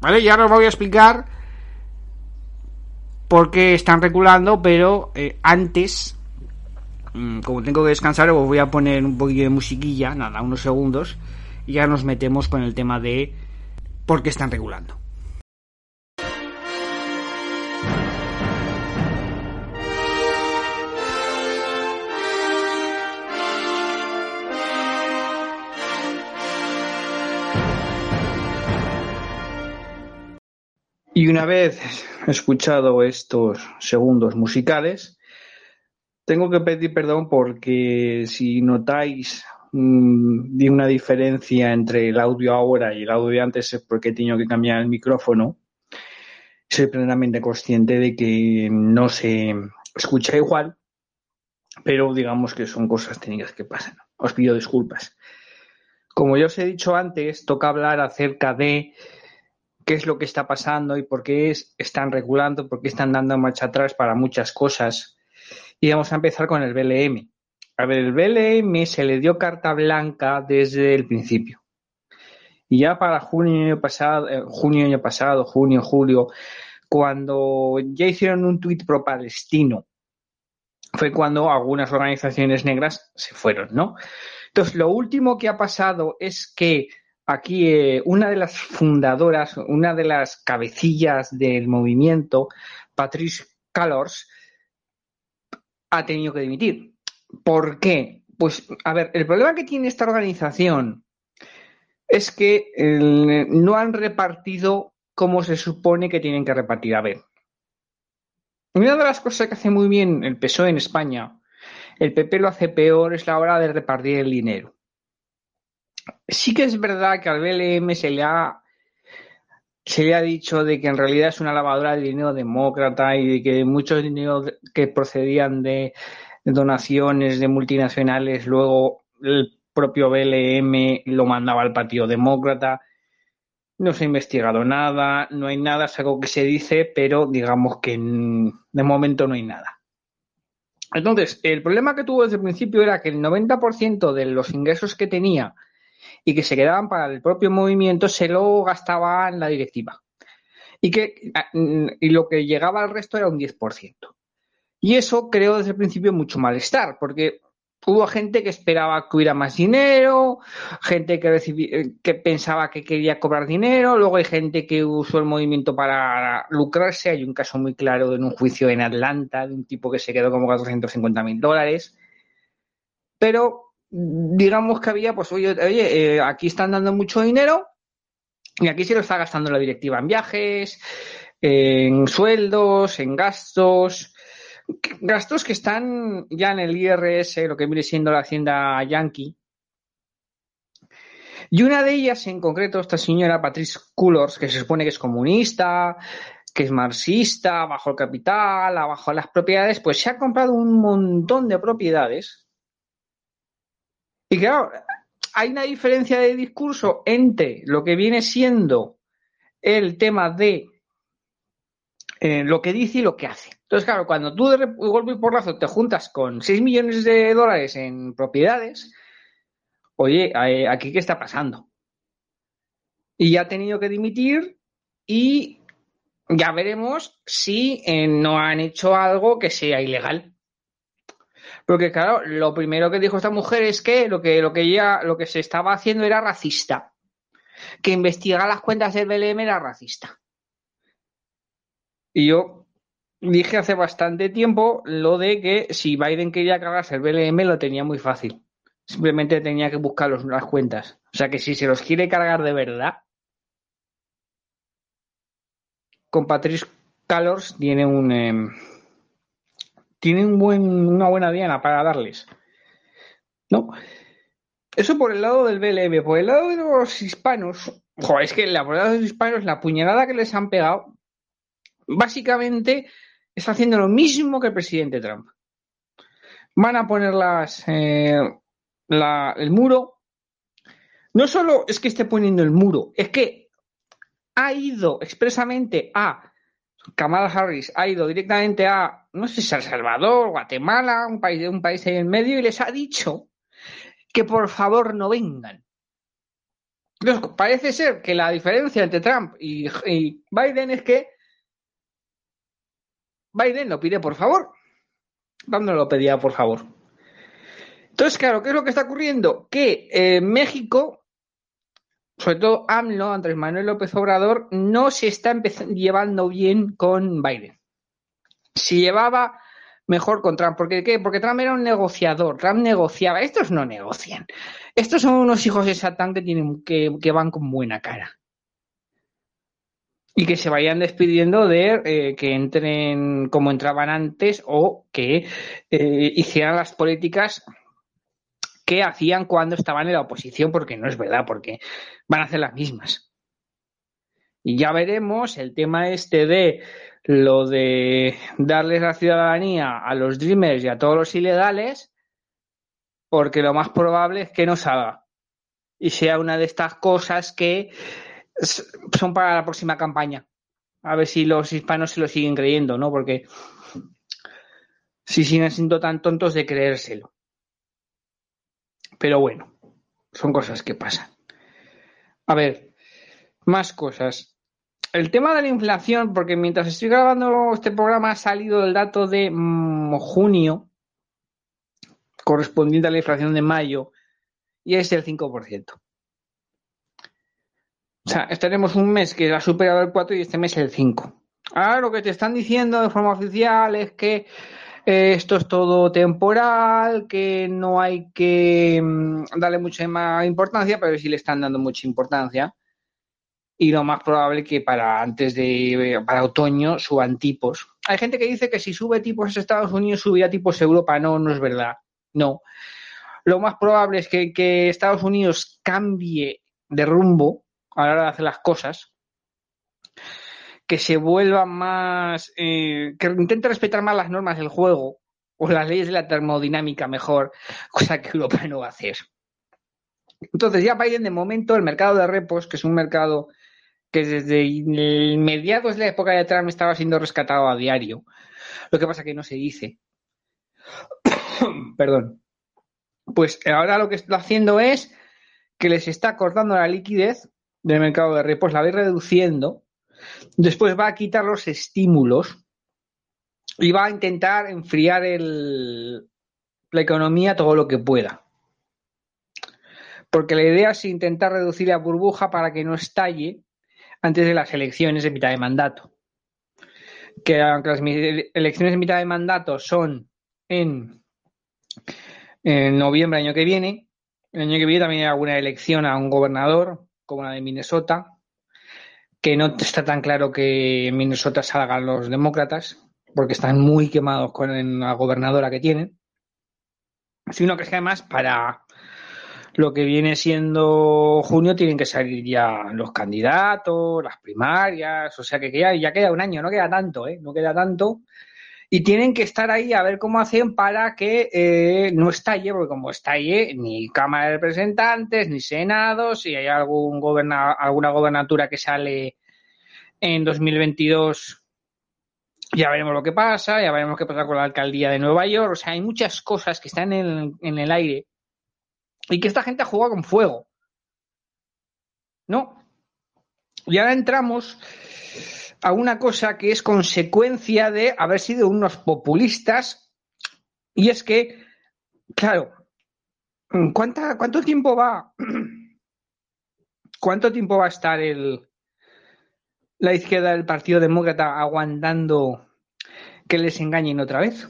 ¿Vale? Ya os voy a explicar por qué están reculando, pero eh, antes, mm, como tengo que descansar, os voy a poner un poquillo de musiquilla, nada, unos segundos, y ya nos metemos con el tema de por qué están regulando. Y una vez escuchado estos segundos musicales, tengo que pedir perdón porque si notáis mmm, una diferencia entre el audio ahora y el audio antes es porque he tenido que cambiar el micrófono. Soy plenamente consciente de que no se escucha igual, pero digamos que son cosas técnicas que pasan. Os pido disculpas. Como ya os he dicho antes, toca hablar acerca de qué es lo que está pasando y por qué están regulando, por qué están dando marcha atrás para muchas cosas. Y vamos a empezar con el BLM. A ver, el BLM se le dio carta blanca desde el principio. Y ya para junio año pasado, eh, junio año pasado, junio, julio, cuando ya hicieron un tuit pro palestino, fue cuando algunas organizaciones negras se fueron, ¿no? Entonces, lo último que ha pasado es que aquí eh, una de las fundadoras, una de las cabecillas del movimiento, Patrice Calors, ha tenido que dimitir. ¿Por qué? Pues, a ver, el problema que tiene esta organización es que no han repartido como se supone que tienen que repartir. A ver, una de las cosas que hace muy bien el PSOE en España, el PP lo hace peor, es la hora de repartir el dinero. Sí que es verdad que al BLM se le ha se le ha dicho de que en realidad es una lavadora de dinero demócrata y de que muchos dineros que procedían de donaciones de multinacionales luego el propio BLM lo mandaba al Partido Demócrata. No se ha investigado nada, no hay nada, es algo que se dice, pero digamos que de momento no hay nada. Entonces, el problema que tuvo desde el principio era que el 90% de los ingresos que tenía y que se quedaban para el propio movimiento se lo gastaba en la directiva. Y, que, ah, mm, y lo que llegaba al resto era un 10%. Y eso creó desde el principio mucho malestar, porque hubo gente que esperaba que hubiera más dinero, gente que, eh, que pensaba que quería cobrar dinero, luego hay gente que usó el movimiento para lucrarse. Hay un caso muy claro en un juicio en Atlanta de un tipo que se quedó como 450 mil dólares. Pero digamos que había, pues oye, eh, aquí están dando mucho dinero y aquí se lo está gastando la directiva en viajes, en sueldos, en gastos, gastos que están ya en el IRS, lo que viene siendo la hacienda yankee. Y una de ellas en concreto, esta señora Patrice Cullors, que se supone que es comunista, que es marxista, bajo el capital, abajo las propiedades, pues se ha comprado un montón de propiedades y claro, hay una diferencia de discurso entre lo que viene siendo el tema de eh, lo que dice y lo que hace. Entonces, claro, cuando tú de golpe y porrazo te juntas con 6 millones de dólares en propiedades, oye, eh, ¿aquí qué está pasando? Y ya ha tenido que dimitir y ya veremos si eh, no han hecho algo que sea ilegal. Porque claro, lo primero que dijo esta mujer es que lo que, lo que ella, lo que se estaba haciendo era racista. Que investigar las cuentas del BLM era racista. Y yo dije hace bastante tiempo lo de que si Biden quería cargarse el BLM lo tenía muy fácil. Simplemente tenía que buscar las cuentas. O sea que si se los quiere cargar de verdad, con Patrice Calors tiene un, em, tiene un buen, una buena diana para darles. ¿No? Eso por el lado del BLM. Por el lado de los hispanos, joder, es que la, por de los hispanos, la puñalada que les han pegado, básicamente está haciendo lo mismo que el presidente Trump. Van a poner eh, el muro. No solo es que esté poniendo el muro, es que ha ido expresamente a Kamala Harris ha ido directamente a, no sé si El Salvador, Guatemala, un país, un país ahí en medio, y les ha dicho que por favor no vengan. Entonces, parece ser que la diferencia entre Trump y, Biden es que Biden lo pide por favor. Trump lo pedía por favor. Entonces, claro, ¿qué es lo que está ocurriendo? Que eh, México, sobre todo AMLO, Andrés Manuel López Obrador, no se está llevando bien con Biden. Si llevaba mejor con Trump. ¿Por qué? Porque Trump era un negociador. Trump negociaba. Estos no negocian. Estos son unos hijos de Satán que, tienen, que, van con buena cara. Y que se vayan despidiendo de eh, que entren como entraban antes o que eh, hicieran las políticas que hacían cuando estaban en la oposición, porque no es verdad, porque van a hacer las mismas. Y ya veremos el tema este de lo de darles la ciudadanía a los Dreamers y a todos los ilegales, porque lo más probable es que no salga. Y sea una de estas cosas que son para la próxima campaña. A ver si los hispanos se lo siguen creyendo, ¿no? Porque si siguen siendo tan tontos de creérselo. Pero bueno, son cosas que pasan. A ver, más cosas. El tema de la inflación, porque mientras estoy grabando este programa ha salido el dato de mm, junio, correspondiente a la inflación de mayo, y es el 5%. O sea, estaremos un mes que ha superado el 4 y este mes el 5. Ahora lo que te están diciendo de forma oficial es que esto es todo temporal, que no hay que mm, darle mucha más importancia, pero sí le están dando mucha importancia. Y lo más probable que para antes de para otoño suban tipos. Hay gente que dice que si sube tipos Estados Unidos subirá tipos Europa. No, no es verdad. No. Lo más probable es que, que Estados Unidos cambie de rumbo a la hora de hacer las cosas que se vuelva más, eh, que intente respetar más las normas del juego o las leyes de la termodinámica mejor, cosa que Europa no va a hacer. Entonces ya Biden de momento el mercado de repos, que es un mercado que desde mediados de la época de Trump estaba siendo rescatado a diario. Lo que pasa que no se dice. Perdón. Pues ahora lo que está haciendo es que les está cortando la liquidez del mercado de repos, la va reduciendo Después va a quitar los estímulos y va a intentar enfriar la economía todo lo que pueda. Porque la idea es intentar reducir la burbuja para que no estalle antes de las elecciones de mitad de mandato. Que aunque las elecciones de mitad de mandato son en, en noviembre del año que viene, el año que viene también hay alguna elección a un gobernador, como la de Minnesota, que no está tan claro que en Minnesota salgan los demócratas, porque están muy quemados con la gobernadora que tienen, sino que es que además para lo que viene siendo junio tienen que salir ya los candidatos, las primarias, o sea que ya, queda un año, no queda tanto, ¿eh? no queda tanto. Y tienen que estar ahí a ver cómo hacen para que eh, no estalle, porque como estalle, ni Cámara de Representantes, ni Senado, si hay algún goberna, alguna gobernatura que sale en 2022, ya veremos lo que pasa, ya veremos qué pasa con la alcaldía de Nueva York. O sea, hay muchas cosas que están en el aire y que esta gente ha jugado con fuego. ¿No? Y ahora entramos a una cosa que es consecuencia de haber sido unos populistas y es que, claro, ¿cuánta, ¿cuánto tiempo va? ¿Cuánto tiempo va a estar el, la izquierda del Partido Demócrata aguantando que les engañen otra vez?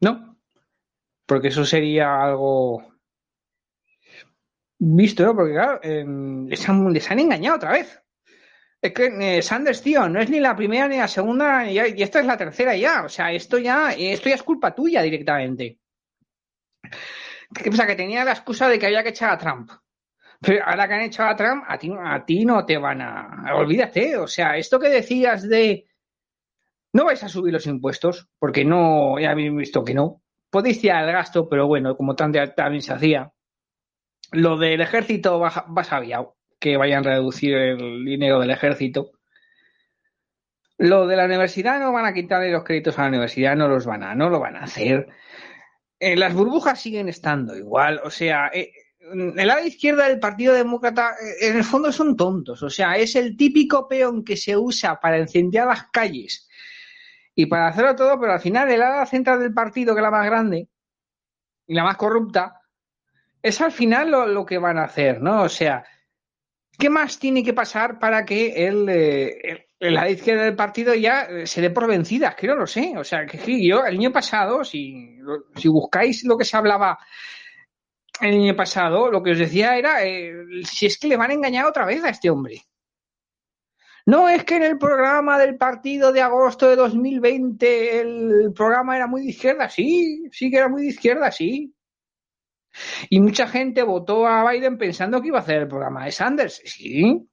¿No? Porque eso sería algo visto, ¿no? Porque claro, les, han, engañado otra vez. Es que eh, Sanders, tío, no es ni la primera ni la segunda, y, esta es la tercera ya. O sea, esto ya, esto ya es culpa tuya directamente. ¿Qué pasa? Que tenía la excusa de que había que echar a Trump. Pero ahora que han echado a Trump, a ti, a ti no te van a. Olvídate. O sea, esto que decías de. No vais a subir los impuestos, porque no, ya habéis visto que no. Podéis tirar el gasto, pero bueno, como también se hacía. Lo del ejército vas, vas que vayan a reducir el dinero del ejército. Lo de la universidad no van a quitarle los créditos a la universidad, no los van a, no lo van a hacer. Eh, las burbujas siguen estando igual, o sea, eh, el lado izquierda del Partido Demócrata eh, en el fondo son tontos, o sea, es el típico peón que se usa para incendiar las calles y para hacerlo todo, pero al final el ala central del partido, que es la más grande y la más corrupta, es al final lo, que van a hacer, ¿no? O sea, ¿qué más tiene que pasar para que el, eh, la izquierda del partido ya eh, se dé por vencida? Que no lo sé. O sea, que yo el año pasado, si, si buscáis lo que se hablaba el año pasado, lo que os decía era eh, si es que le van a engañar otra vez a este hombre. No es que en el programa del partido de agosto de 2020 el programa era muy de izquierda, sí, sí que era muy de izquierda, sí. Y mucha gente votó a Biden pensando que iba a hacer el programa de Sanders, sí.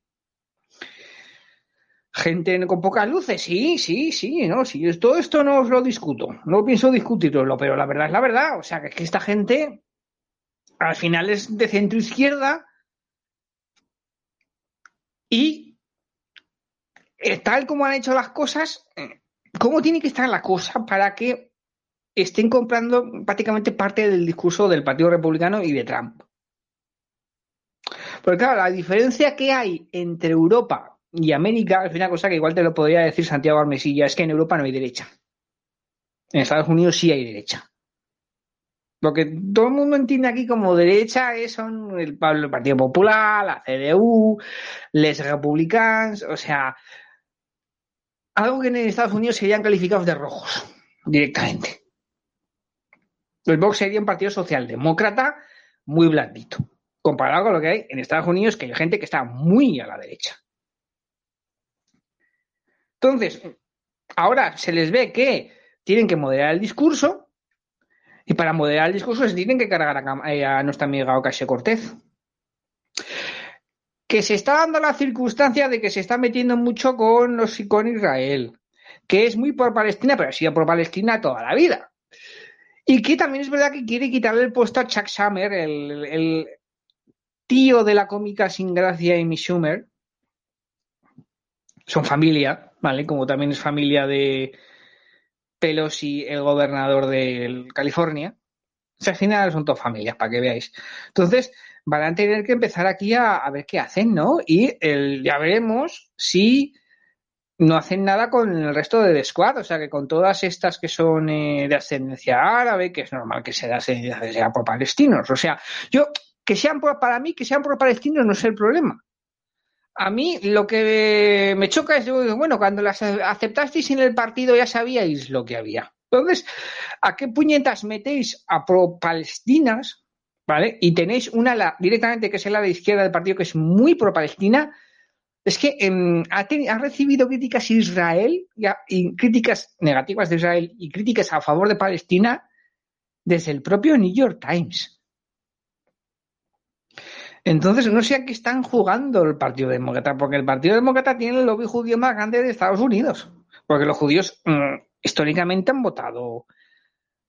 Gente con pocas luces, sí, sí, sí, no, sí, todo esto no os lo discuto, no pienso discutirlo, pero la verdad es la verdad, o sea, que, que esta gente al final es de centro izquierda y tal como han hecho las cosas, eh, ¿cómo tiene que estar la cosa para que estén comprando prácticamente parte del discurso del Partido Republicano y de Trump? Porque claro, la diferencia que hay entre Europa y América es una cosa que igual te lo podría decir Santiago Armesilla, es que en Europa no hay derecha. En Estados Unidos sí hay derecha. Lo que todo el mundo entiende aquí como derecha es son el, el Partido Popular, la CDU, les republicans, o sea, algo que en Estados Unidos serían calificados de rojos directamente. El Vox sería un partido socialdemócrata muy blandito, comparado con lo que hay en Estados Unidos, que hay gente que está muy a la derecha. Entonces, ahora se les ve que tienen que moderar el discurso, y para moderar el discurso se tienen que cargar a, eh, a nuestra amiga Ocasio Cortez que se está dando la circunstancia de que se está metiendo mucho con los con Israel, que es muy por Palestina, pero ha sido por Palestina toda la vida. Y que también es verdad que quiere quitarle el puesto a Chuck Schumer, el, tío de la cómica sin gracia Amy Schumer. Son familia, ¿vale? Como también es familia de Pelosi, el gobernador de California. O sea, al final son todas familias, para que veáis. Entonces, van a tener que empezar aquí a, ver qué hacen, ¿no? Y el, ya veremos si no hacen nada con el resto de The Squad, o sea que con todas estas que son eh, de ascendencia árabe, que es normal que sea, sea por palestinos, o sea, yo, que sean por, para mí, que sean por palestinos no es el problema. A mí lo que me choca es, bueno, cuando las aceptasteis en el partido ya sabíais lo que había. Entonces, ¿a qué puñetas metéis a pro-palestinas ¿vale? Y tenéis una directamente que es el ala izquierda del partido que es muy pro-Palestina. Es que em, ha, recibido críticas Israel críticas negativas de Israel y críticas a favor de Palestina desde el propio New York Times. Entonces, no sé a qué están jugando el Partido Demócrata, porque el Partido Demócrata tiene el lobby judío más grande de Estados Unidos, porque los judíos mm, históricamente han votado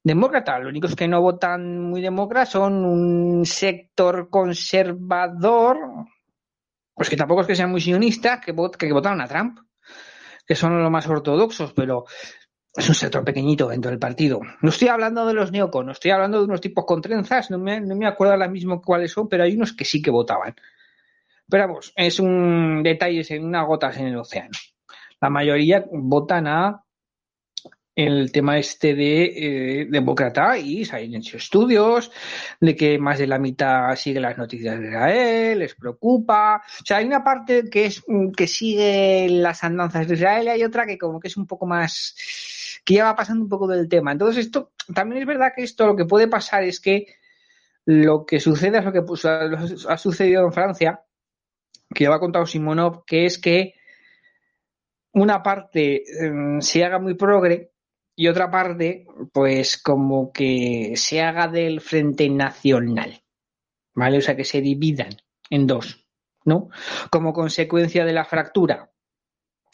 demócrata. Lo único es que no votan muy demócratas, son un sector conservador, pues que tampoco es que sean muy sionistas, que, que votaron a Trump, que son los más ortodoxos, pero es un sector pequeñito dentro del partido. No estoy hablando de los neoconos, estoy hablando de unos tipos con trenzas, no me, no me acuerdo ahora mismo cuáles son, pero hay unos que sí que votaban. Pero vamos, es un detalle, en unas gotas en el océano. La mayoría votan a el tema este de eh, demócrata y hay hecho estudios de que más de la mitad sigue las noticias de Israel, les preocupa. O sea, hay una parte que es mm, que sigue las andanzas de Israel y hay otra que como que es un poco más que ya va pasando un poco del tema. Entonces, esto también es verdad que esto lo que puede pasar es que lo que sucede es lo que ha sucedido en Francia, que ya ha contado Simonov, que es que una parte mm, se haga muy progre y otra parte, pues como que se haga del Frente Nacional, ¿vale? O sea, que se dividan en dos, ¿no? Como consecuencia de la fractura.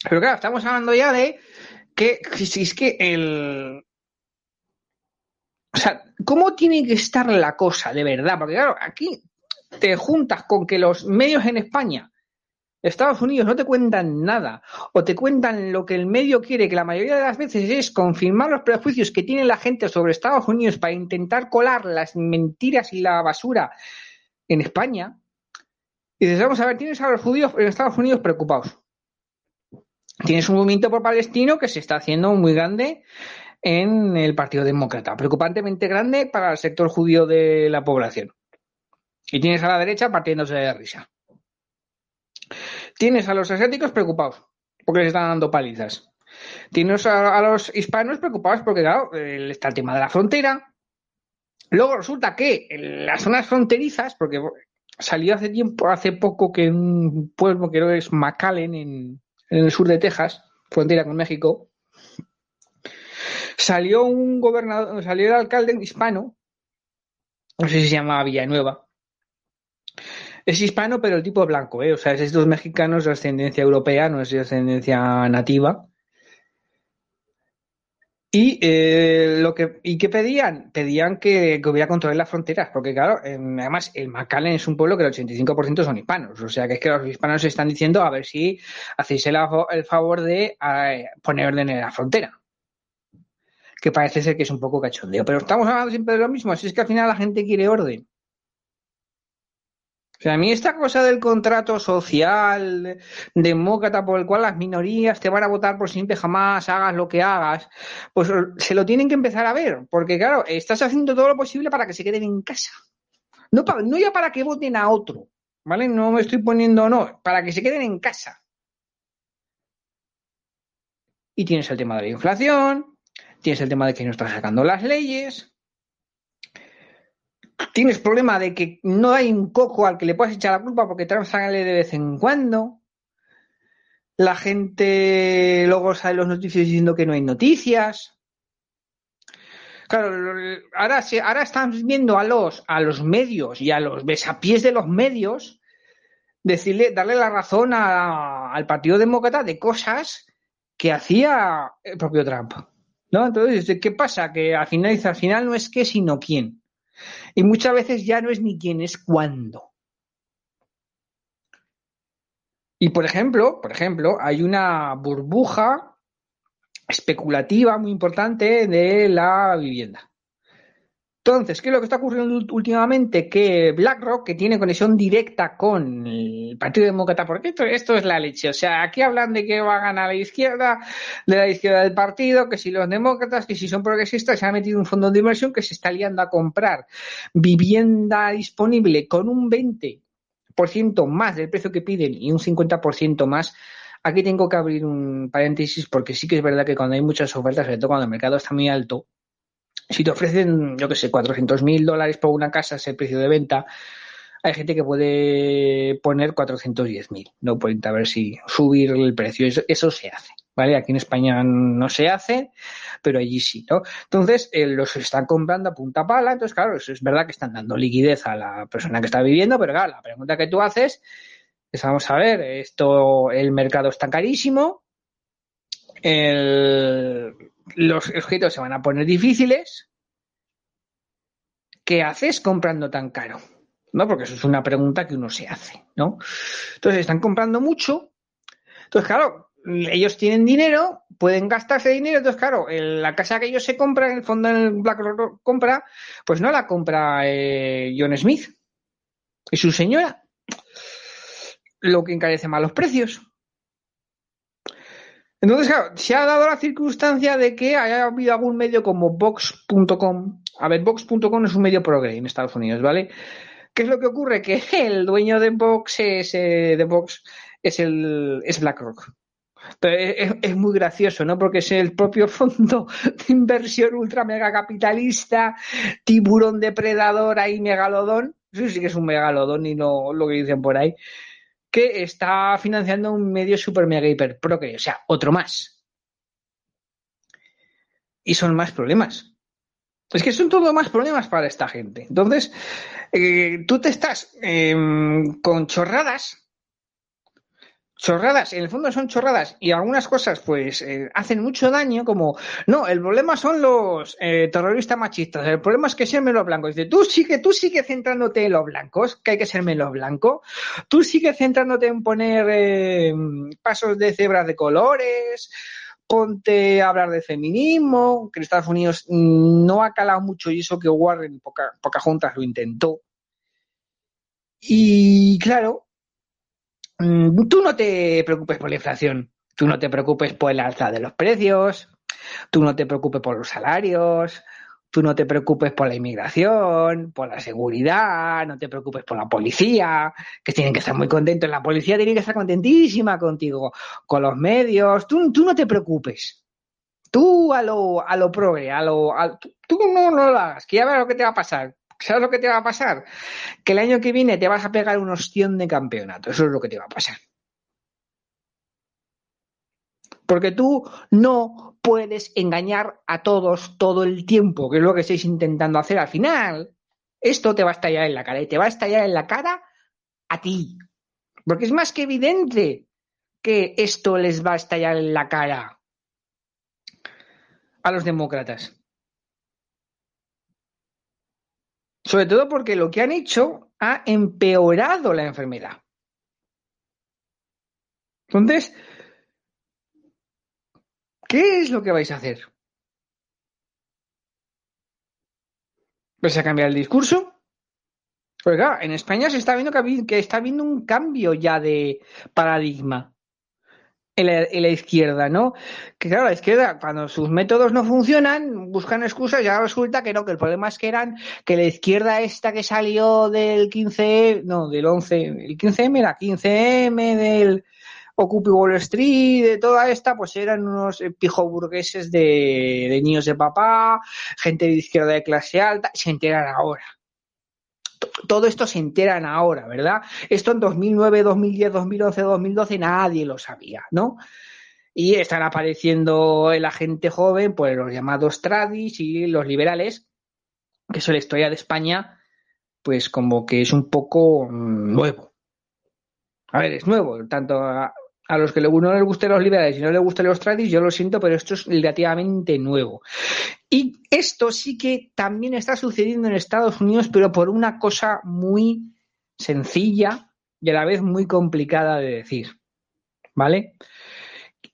Pero claro, estamos hablando ya de que, si es que el... O sea, ¿cómo tiene que estar la cosa de verdad? Porque claro, aquí te juntas con que los medios en España Estados Unidos no te cuentan nada o te cuentan lo que el medio quiere, que la mayoría de las veces es confirmar los prejuicios que tiene la gente sobre Estados Unidos para intentar colar las mentiras y la basura en España. Y dices, vamos a ver, tienes a los judíos en Estados Unidos preocupados. Tienes un movimiento por palestino que se está haciendo muy grande en el Partido Demócrata, preocupantemente grande para el sector judío de la población. Y tienes a la derecha partiéndose de risa. Tienes a los asiáticos preocupados porque les están dando palizas. Tienes a, los hispanos preocupados porque, claro, está el tema de la frontera. Luego resulta que en las zonas fronterizas, porque salió hace tiempo, hace poco que un pueblo que es McAllen en, en el sur de Texas, frontera con México, salió un gobernador, salió el alcalde hispano, no sé si se llamaba Villanueva, es hispano, pero el tipo blanco, ¿eh? O sea, es estos mexicanos de ascendencia europea, no es de ascendencia nativa. Y eh, lo que y qué pedían, pedían que, hubiera control en las fronteras, porque claro, además el McAllen es un pueblo que el 85% son hispanos, o sea que es que los hispanos están diciendo a ver si hacéis el, favor de poner orden en la frontera, que parece ser que es un poco cachondeo, pero estamos hablando siempre de lo mismo, así es que al final la gente quiere orden. O sea, a mí esta cosa del contrato social demócrata por el cual las minorías te van a votar por siempre jamás hagas lo que hagas, pues se lo tienen que empezar a ver, porque claro, estás haciendo todo lo posible para que se queden en casa. No, no ya para que voten a otro, ¿vale? No me estoy poniendo, no, para que se queden en casa. Y tienes el tema de la inflación, tienes el tema de que no estás sacando las leyes, tienes problema de que no hay un coco al que le puedas echar la culpa porque Trump sale de vez en cuando. La gente luego sale los noticias diciendo que no hay noticias. Claro, ahora, ahora estamos viendo a los, a los medios y a los besapiés de los medios decirle, darle la razón al Partido Demócrata de cosas que hacía el propio Trump. ¿No? Entonces, ¿qué pasa? Que al final, al final no es qué, sino quién. Y muchas veces ya no es ni quién, es cuándo. Y por ejemplo, por ejemplo, hay una burbuja especulativa muy importante de la vivienda. Entonces, ¿qué es lo que está ocurriendo últimamente? Que BlackRock, que tiene conexión directa con el Partido Demócrata, porque esto, es la leche. O sea, aquí hablan de que va a ganar la izquierda, de la izquierda del partido, que si los demócratas, que si son progresistas, se ha metido un fondo de inversión que se está liando a comprar vivienda disponible con un 20% más del precio que piden y un 50% más Aquí tengo que abrir un paréntesis porque sí que es verdad que cuando hay muchas ofertas, sobre todo cuando el mercado está muy alto, si te ofrecen, yo que sé, 400 mil dólares por una casa, ese precio de venta, hay gente que puede poner 410 mil, no pueden a ver si subir el precio, eso, se hace, ¿vale? Aquí en España no se hace, pero allí sí, ¿no? Entonces, eh, los están comprando a punta pala, entonces, claro, es verdad que están dando liquidez a la persona que está viviendo, pero claro, la pregunta que tú haces es, vamos a ver, esto, el mercado está carísimo, el, los objetos se van a poner difíciles. ¿Qué haces comprando tan caro? ¿No? Porque eso es una pregunta que uno se hace, ¿no? Entonces están comprando mucho. Entonces, claro, ellos tienen dinero, pueden gastarse dinero. Entonces, claro, la casa que ellos se compran, en el fondo el BlackRock compra, pues no la compra eh, John Smith y su señora. Lo que encarece más los precios. Entonces, claro, se ha dado la circunstancia de que haya habido algún medio como Vox.com. A ver, Vox.com es un medio progre en Estados Unidos, ¿vale? ¿Qué es lo que ocurre? Que el dueño de Vox es, eh, de Vox es, el, es BlackRock. Es, muy gracioso, ¿no? Porque es el propio fondo de inversión ultra mega capitalista, tiburón depredador ahí megalodón. Eso sí que es un megalodón y no lo que dicen por ahí está financiando un medio super mega hiper que o sea, otro más. Y son más problemas. Es que son todo más problemas para esta gente. Entonces, eh, tú te estás em, con chorradas, chorradas, en el fondo son chorradas y algunas cosas pues eh, hacen mucho daño como, no, el problema son los eh, terroristas machistas, el problema es que sean menos blancos. Dice, tú sigue, tú sigue centrándote en los blancos, que hay que ser menos blanco, tú sigue centrándote en poner eh, pasos de cebras de colores, ponte a hablar de feminismo, que en Estados Unidos no ha calado mucho y eso que Warren poca, pocas juntas lo intentó. Y claro, tú no te preocupes por la inflación, tú no te preocupes por el alza de los precios, tú no te preocupes por los salarios, tú no te preocupes por la inmigración, por la seguridad, no te preocupes por la policía, que tienen que estar muy contentos. La policía tiene que estar contentísima contigo, con los medios. Tú, tú no te preocupes. Tú a lo, a lo progre, a lo, tú no, no lo hagas, que ya verás lo que te va a pasar. ¿Sabes lo que te va a pasar? Que el año que viene te vas a pegar un ostión de campeonato. Eso es lo que te va a pasar. Porque tú no puedes engañar a todos todo el tiempo, que es lo que estáis intentando hacer. Al final, esto te va a estallar en la cara y te va a estallar en la cara a ti. Porque es más que evidente que esto les va a estallar en la cara a los demócratas. Sobre todo porque lo que han hecho ha empeorado la enfermedad. Entonces, ¿qué es lo que vais a hacer? ¿Vais a cambiar el discurso? Claro, en España se está viendo que está habiendo un cambio ya de paradigma en la, izquierda, ¿no? Que claro, la izquierda, cuando sus métodos no funcionan, buscan excusas, ya resulta que no, que el problema es que eran que la izquierda esta que salió del 15, no, del 11, el 15M era 15M del Occupy Wall Street, de toda esta, pues eran unos pijoburgueses de, de niños de papá, gente de izquierda de clase alta, se enteran ahora todo esto se enteran ahora, ¿verdad? Esto en 2009, 2010, 2011, 2012 nadie lo sabía, ¿no? Y están apareciendo la gente joven, pues los llamados tradis y los liberales, que eso la historia de España, pues como que es un poco mm, nuevo. A ver, es nuevo, tanto a, los que no les gusten los liberales y no les gusten los tradis, yo lo siento, pero esto es relativamente nuevo. Y esto sí que también está sucediendo en Estados Unidos, pero por una cosa muy sencilla y a la vez muy complicada de decir. ¿Vale?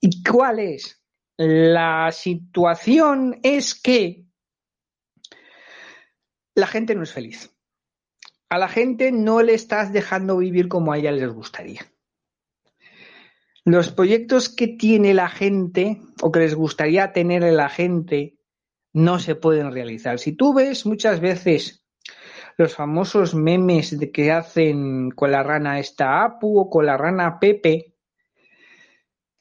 ¿Y cuál es? La situación es que la gente no es feliz. A la gente no le estás dejando vivir como a ella les gustaría. Los proyectos que tiene la gente o que les gustaría tener la gente no se pueden realizar. Si tú ves muchas veces los famosos memes de que hacen con la rana esta Apu o con la rana Pepe,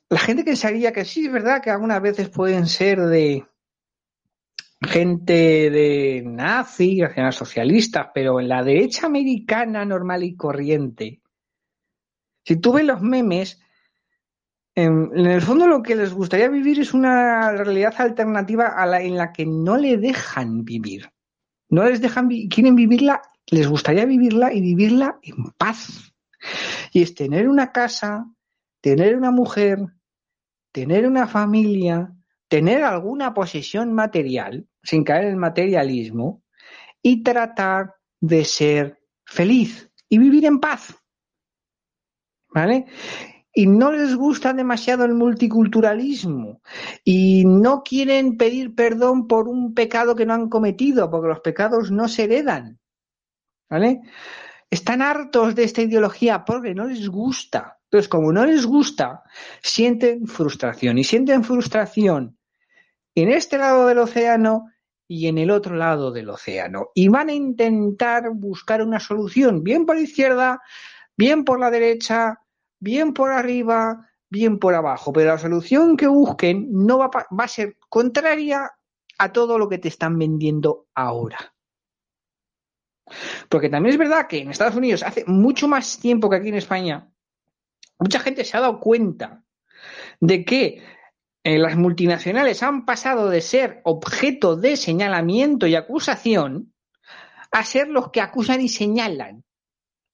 la gente pensaría que sí, es verdad que algunas veces pueden ser de gente de nazi, socialistas, pero en la derecha americana normal y corriente, si tú ves los memes, en, el fondo lo que les gustaría vivir es una realidad alternativa a la en la que no le dejan vivir. No les dejan, quieren vivirla, les gustaría vivirla y vivirla en paz. Y es tener una casa, tener una mujer, tener una familia, tener alguna posesión material, sin caer en materialismo, y tratar de ser feliz y vivir en paz. ¿Vale? Y no les gusta demasiado el multiculturalismo y no quieren pedir perdón por un pecado que no han cometido, porque los pecados no se heredan. ¿Vale? Están hartos de esta ideología porque no les gusta. Entonces, como no les gusta, sienten frustración y sienten frustración en este lado del océano y en el otro lado del océano. Y van a intentar buscar una solución, bien por la izquierda, bien por la derecha, bien por arriba, bien por abajo, pero la solución que busquen no va, a ser contraria a todo lo que te están vendiendo ahora. Porque también es verdad que en Estados Unidos hace mucho más tiempo que aquí en España, mucha gente se ha dado cuenta de que eh, las multinacionales han pasado de ser objeto de señalamiento y acusación a ser los que acusan y señalan.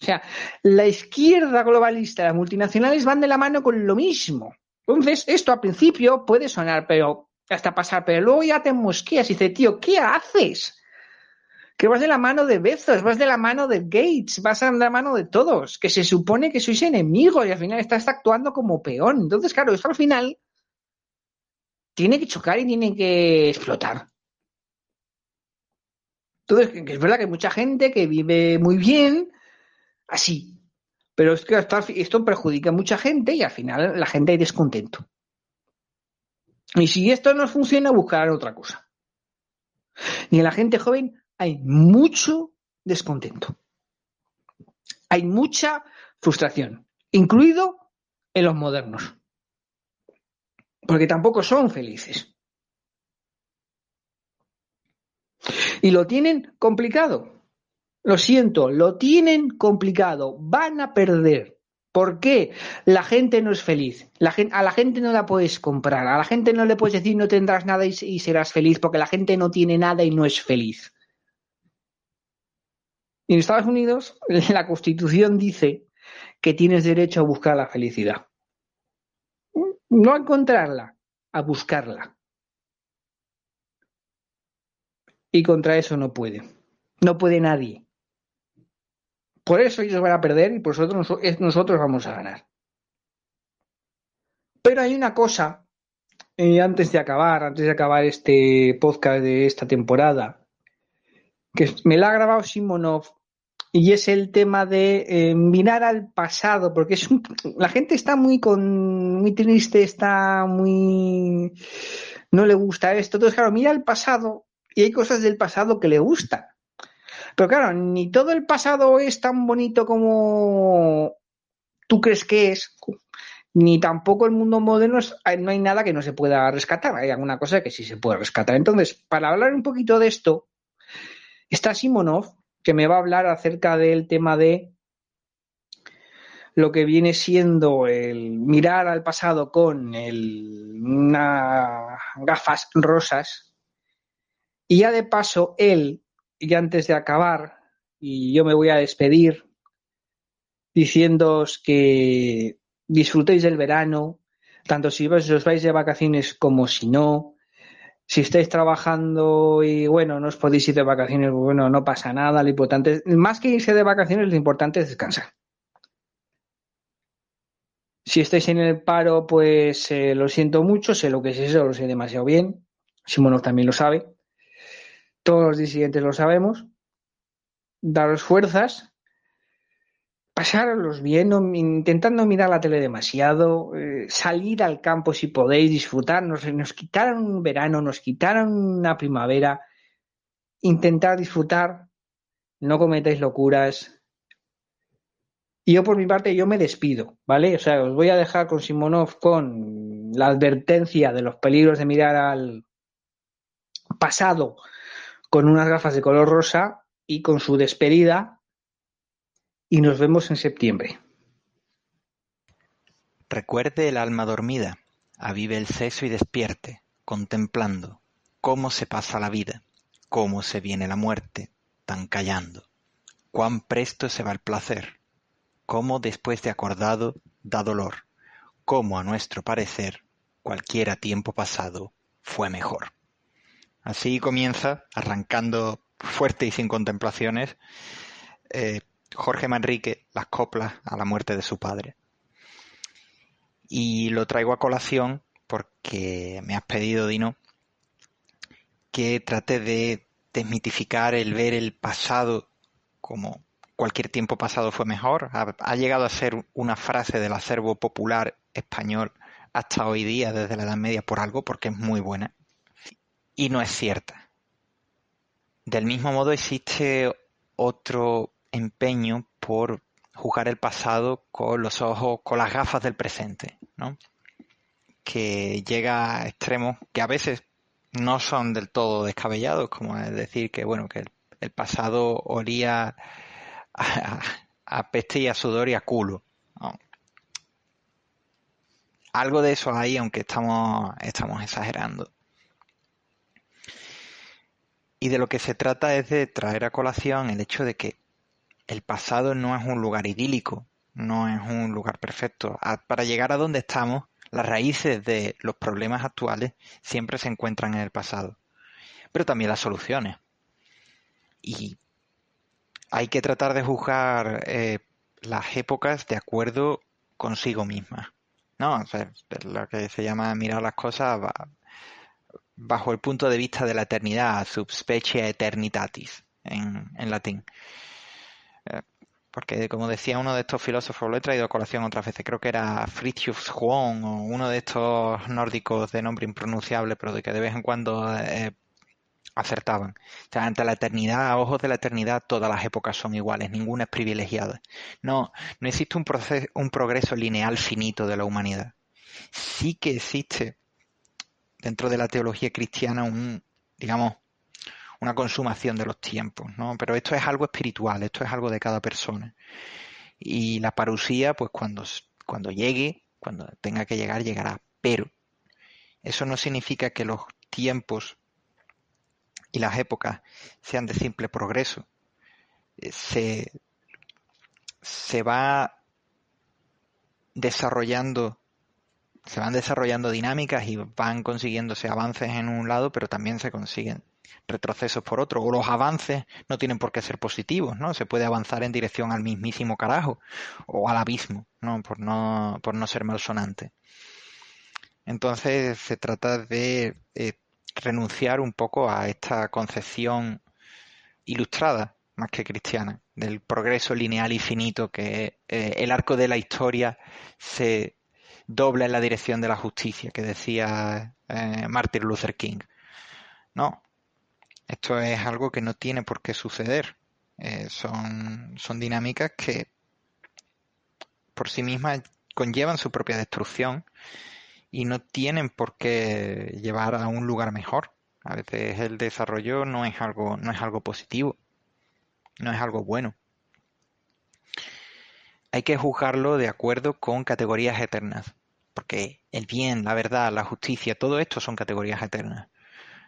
O sea, la izquierda globalista, las multinacionales van de la mano con lo mismo. Entonces, esto al principio puede sonar, pero hasta pasar, pero luego ya te mosqueas y dices, tío, ¿qué haces? Que vas de la mano de Bezos, vas de la mano de Gates, vas de la mano de todos, que se supone que sois enemigos y al final estás actuando como peón. Entonces, claro, esto al final tiene que chocar y tiene que explotar. Entonces, es verdad que hay mucha gente que vive muy bien así, pero es que esto perjudica a mucha gente y al final la gente hay descontento. Y si esto no funciona, buscarán otra cosa. Y en la gente joven hay mucho descontento. Hay mucha frustración, incluido en los modernos. Porque tampoco son felices. Y lo tienen complicado. Lo siento, lo tienen complicado. Van a perder. ¿Por qué? La gente no es feliz. a la gente no la puedes comprar. A la gente no le puedes decir no tendrás nada y, serás feliz porque la gente no tiene nada y no es feliz. Y en Estados Unidos la Constitución dice que tienes derecho a buscar la felicidad. No a encontrarla, a buscarla. Y contra eso no puede. No puede nadie. Por eso ellos van a perder y por eso nosotros vamos a ganar. Pero hay una cosa, eh, antes de acabar, antes de acabar este podcast de esta temporada, que me la ha grabado Simonov y es el tema de eh, mirar al pasado, porque es la gente está muy con muy triste, está muy no le gusta esto, entonces claro, mira al pasado y hay cosas del pasado que le gustan. Pero claro, ni todo el pasado es tan bonito como tú crees que es, ni tampoco el mundo moderno no hay nada que no se pueda rescatar, hay alguna cosa que sí se puede rescatar. Entonces, para hablar un poquito de esto, está Simonov, que me va a hablar acerca del tema de lo que viene siendo el mirar al pasado con gafas rosas. Y ya de paso, él y antes de acabar, y yo me voy a despedir diciéndoos que disfrutéis del verano, tanto si os vais de vacaciones como si no. Si estáis trabajando y bueno, no os podéis ir de vacaciones, bueno, no pasa nada. Lo importante, más que irse de vacaciones, lo importante es descansar. Si estáis en el paro, pues eh, lo siento mucho, sé lo que es eso, lo sé demasiado bien. Simonov también lo sabe todos los disidentes lo sabemos, daros fuerzas, pasarlos bien, intentando mirar la tele demasiado, eh, salir al campo si podéis, disfrutar, nos, nos quitaron un verano, nos quitaron una primavera, intentar disfrutar, no cometáis locuras. Y yo por mi parte, yo me despido, ¿vale? O sea, os voy a dejar con Simonov con la advertencia de los peligros de mirar al pasado con unas gafas de color rosa y con su despedida y nos vemos en septiembre. Recuerde el alma dormida, avive el seso y despierte, contemplando cómo se pasa la vida, cómo se viene la muerte, tan callando, cuán presto se va el placer, cómo después de acordado da dolor, cómo a nuestro parecer cualquiera tiempo pasado fue mejor. Así comienza, arrancando fuerte y sin contemplaciones, eh, Jorge Manrique las coplas a la muerte de su padre. Y lo traigo a colación porque me has pedido, Dino, que trate de desmitificar el ver el pasado como cualquier tiempo pasado fue mejor. ha, llegado a ser una frase del acervo popular español hasta hoy día, desde la Edad Media, por algo, porque es muy buena y no es cierta. Del mismo modo existe otro empeño por juzgar el pasado con los ojos, con las gafas del presente, ¿no? que llega a extremos que a veces no son del todo descabellados, como es decir que bueno que el, pasado olía a, peste y a sudor y a culo. Algo de eso hay, aunque estamos, estamos exagerando. Y de lo que se trata es de traer a colación el hecho de que el pasado no es un lugar idílico, no es un lugar perfecto. para llegar a donde estamos, las raíces de los problemas actuales siempre se encuentran en el pasado, pero también las soluciones. Y hay que tratar de juzgar eh, las épocas de acuerdo consigo misma. ¿no? O sea, lo que se llama mirar las cosas bajo el punto de vista de la eternidad, subspecie eternitatis en, en latín. Eh, porque como decía uno de estos filósofos, lo he traído a colación otras veces, creo que era Fritjof Schwann o uno de estos nórdicos de nombre impronunciable, pero de que de vez en cuando eh, acertaban. O sea, ante la eternidad, a ojos de la eternidad, todas las épocas son iguales, ninguna es privilegiada. No, no existe un, proceso, un progreso lineal finito de la humanidad. Sí que existe dentro de la teología cristiana un, digamos, una consumación de los tiempos, ¿no? Pero esto es algo espiritual, esto es algo de cada persona. Y la parusía, pues cuando, cuando llegue, cuando tenga que llegar, llegará. Pero eso no significa que los tiempos y las épocas sean de simple progreso. Eh, se, se va desarrollando se van desarrollando dinámicas y van consiguiéndose avances en un lado, pero también se consiguen retrocesos por otro. O los avances no tienen por qué ser positivos, ¿no? Se puede avanzar en dirección al mismísimo carajo o al abismo, ¿no? Por no, por no ser malsonante. Entonces se trata de eh, renunciar un poco a esta concepción ilustrada, más que cristiana, del progreso lineal y finito que eh, el arco de la historia se dobla en la dirección de la justicia, que decía eh, Martin Luther King. No, esto es algo que no tiene por qué suceder. Eh, son, son dinámicas que por sí mismas conllevan su propia destrucción y no tienen por qué llevar a un lugar mejor. A veces el desarrollo no es algo, no es algo positivo, no es algo bueno. Hay que juzgarlo de acuerdo con categorías eternas, porque el bien, la verdad, la justicia, todo esto son categorías eternas.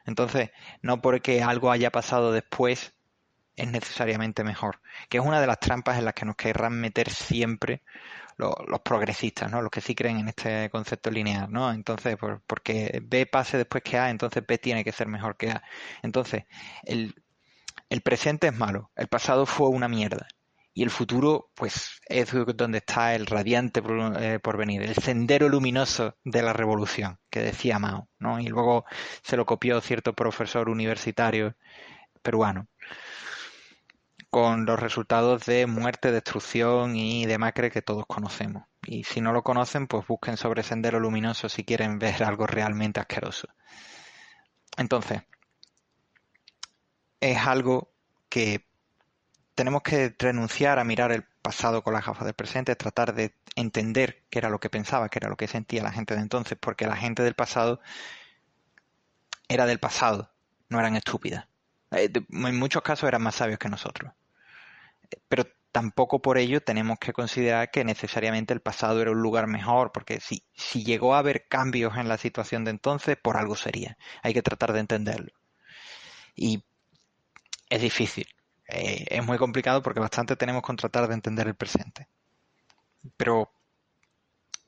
Entonces, no porque algo haya pasado después es necesariamente mejor, que es una de las trampas en las que nos querrán meter siempre los, progresistas, ¿no? Los que sí creen en este concepto lineal, ¿no? Entonces, por, porque B pase después que A, entonces B tiene que ser mejor que A. Entonces, el presente es malo, el pasado fue una mierda. Y el futuro, pues, es donde está el radiante eh, porvenir, el sendero luminoso de la revolución, que decía Mao, ¿no? Y luego se lo copió cierto profesor universitario peruano con los resultados de muerte, destrucción y demacre que todos conocemos. Y si no lo conocen, pues busquen sobre Sendero Luminoso si quieren ver algo realmente asqueroso. Entonces, es algo que tenemos que renunciar a mirar el pasado con las gafas del presente, tratar de entender qué era lo que pensaba, qué era lo que sentía la gente de entonces, porque la gente del pasado era del pasado, no eran estúpidas. Eh, en muchos casos eran más sabios que nosotros pero tampoco por ello tenemos que considerar que necesariamente el pasado era un lugar mejor, porque si, si llegó a haber cambios en la situación de entonces, por algo sería. Hay que tratar de entenderlo. Y es difícil. Eh, es muy complicado porque bastante tenemos que tratar de entender el presente. Pero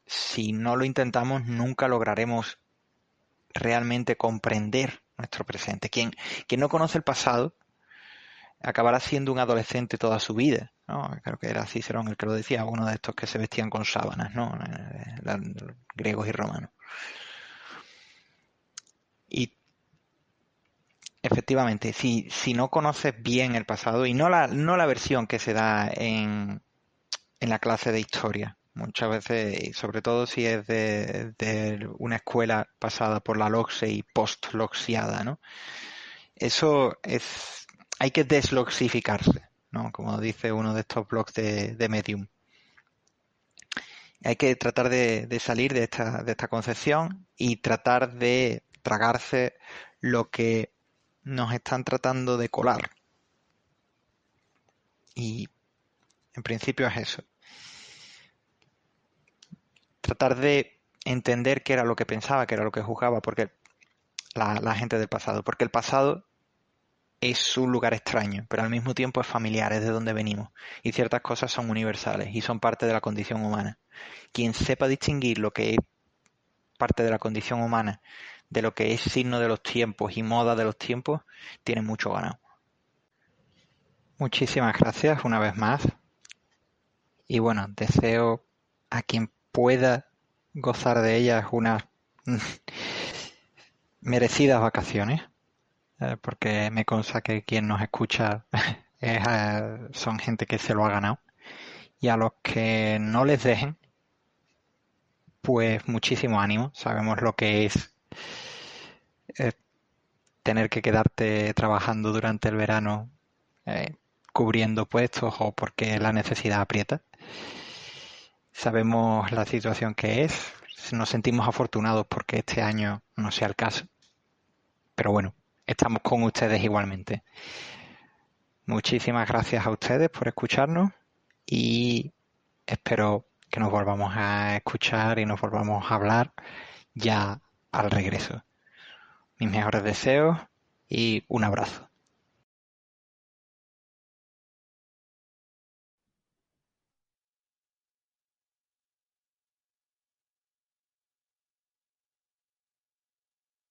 si no lo intentamos, nunca lograremos realmente comprender nuestro presente. Quien, quien no conoce el pasado acabará siendo un adolescente toda su vida. Creo que era Cicerón el que lo decía, uno de estos que se vestían con sábanas, ¿no? Eh, griegos y romanos. Y efectivamente, si, si no conoces bien el pasado, y no la, no la versión que se da en, en la clase de historia, muchas veces, y sobre todo si es de, de una escuela pasada por la LOXE y post-loxiada, ¿no? Eso es hay que desloxificarse, ¿no? Como dice uno de estos blogs de, Medium. Hay que tratar de, salir de esta, de esta concepción y tratar de tragarse lo que nos están tratando de colar. Y en principio es eso. Tratar de entender qué era lo que pensaba, qué era lo que juzgaba, porque la gente del pasado. Porque el pasado es un lugar extraño, pero al mismo tiempo es familiar, es de donde venimos. Y ciertas cosas son universales y son parte de la condición humana. Quien sepa distinguir lo que es parte de la condición humana de lo que es signo de los tiempos y moda de los tiempos, tiene mucho ganado. Muchísimas gracias una vez más. Y bueno, deseo a quien pueda gozar de ellas unas merecidas vacaciones eh, porque me consta que quien nos escucha eh, son gente que se lo ha ganado. Y a los que no les dejen, pues muchísimo ánimo. Sabemos lo que es eh, tener que quedarte trabajando durante el verano cubriendo puestos o porque la necesidad aprieta. Sabemos la situación que es. Nos sentimos afortunados porque este año no sea el caso. Pero bueno, estamos con ustedes igualmente. Muchísimas gracias a ustedes por escucharnos y espero que nos volvamos a escuchar y nos volvamos a hablar ya al regreso. Mis mejores deseos y un abrazo.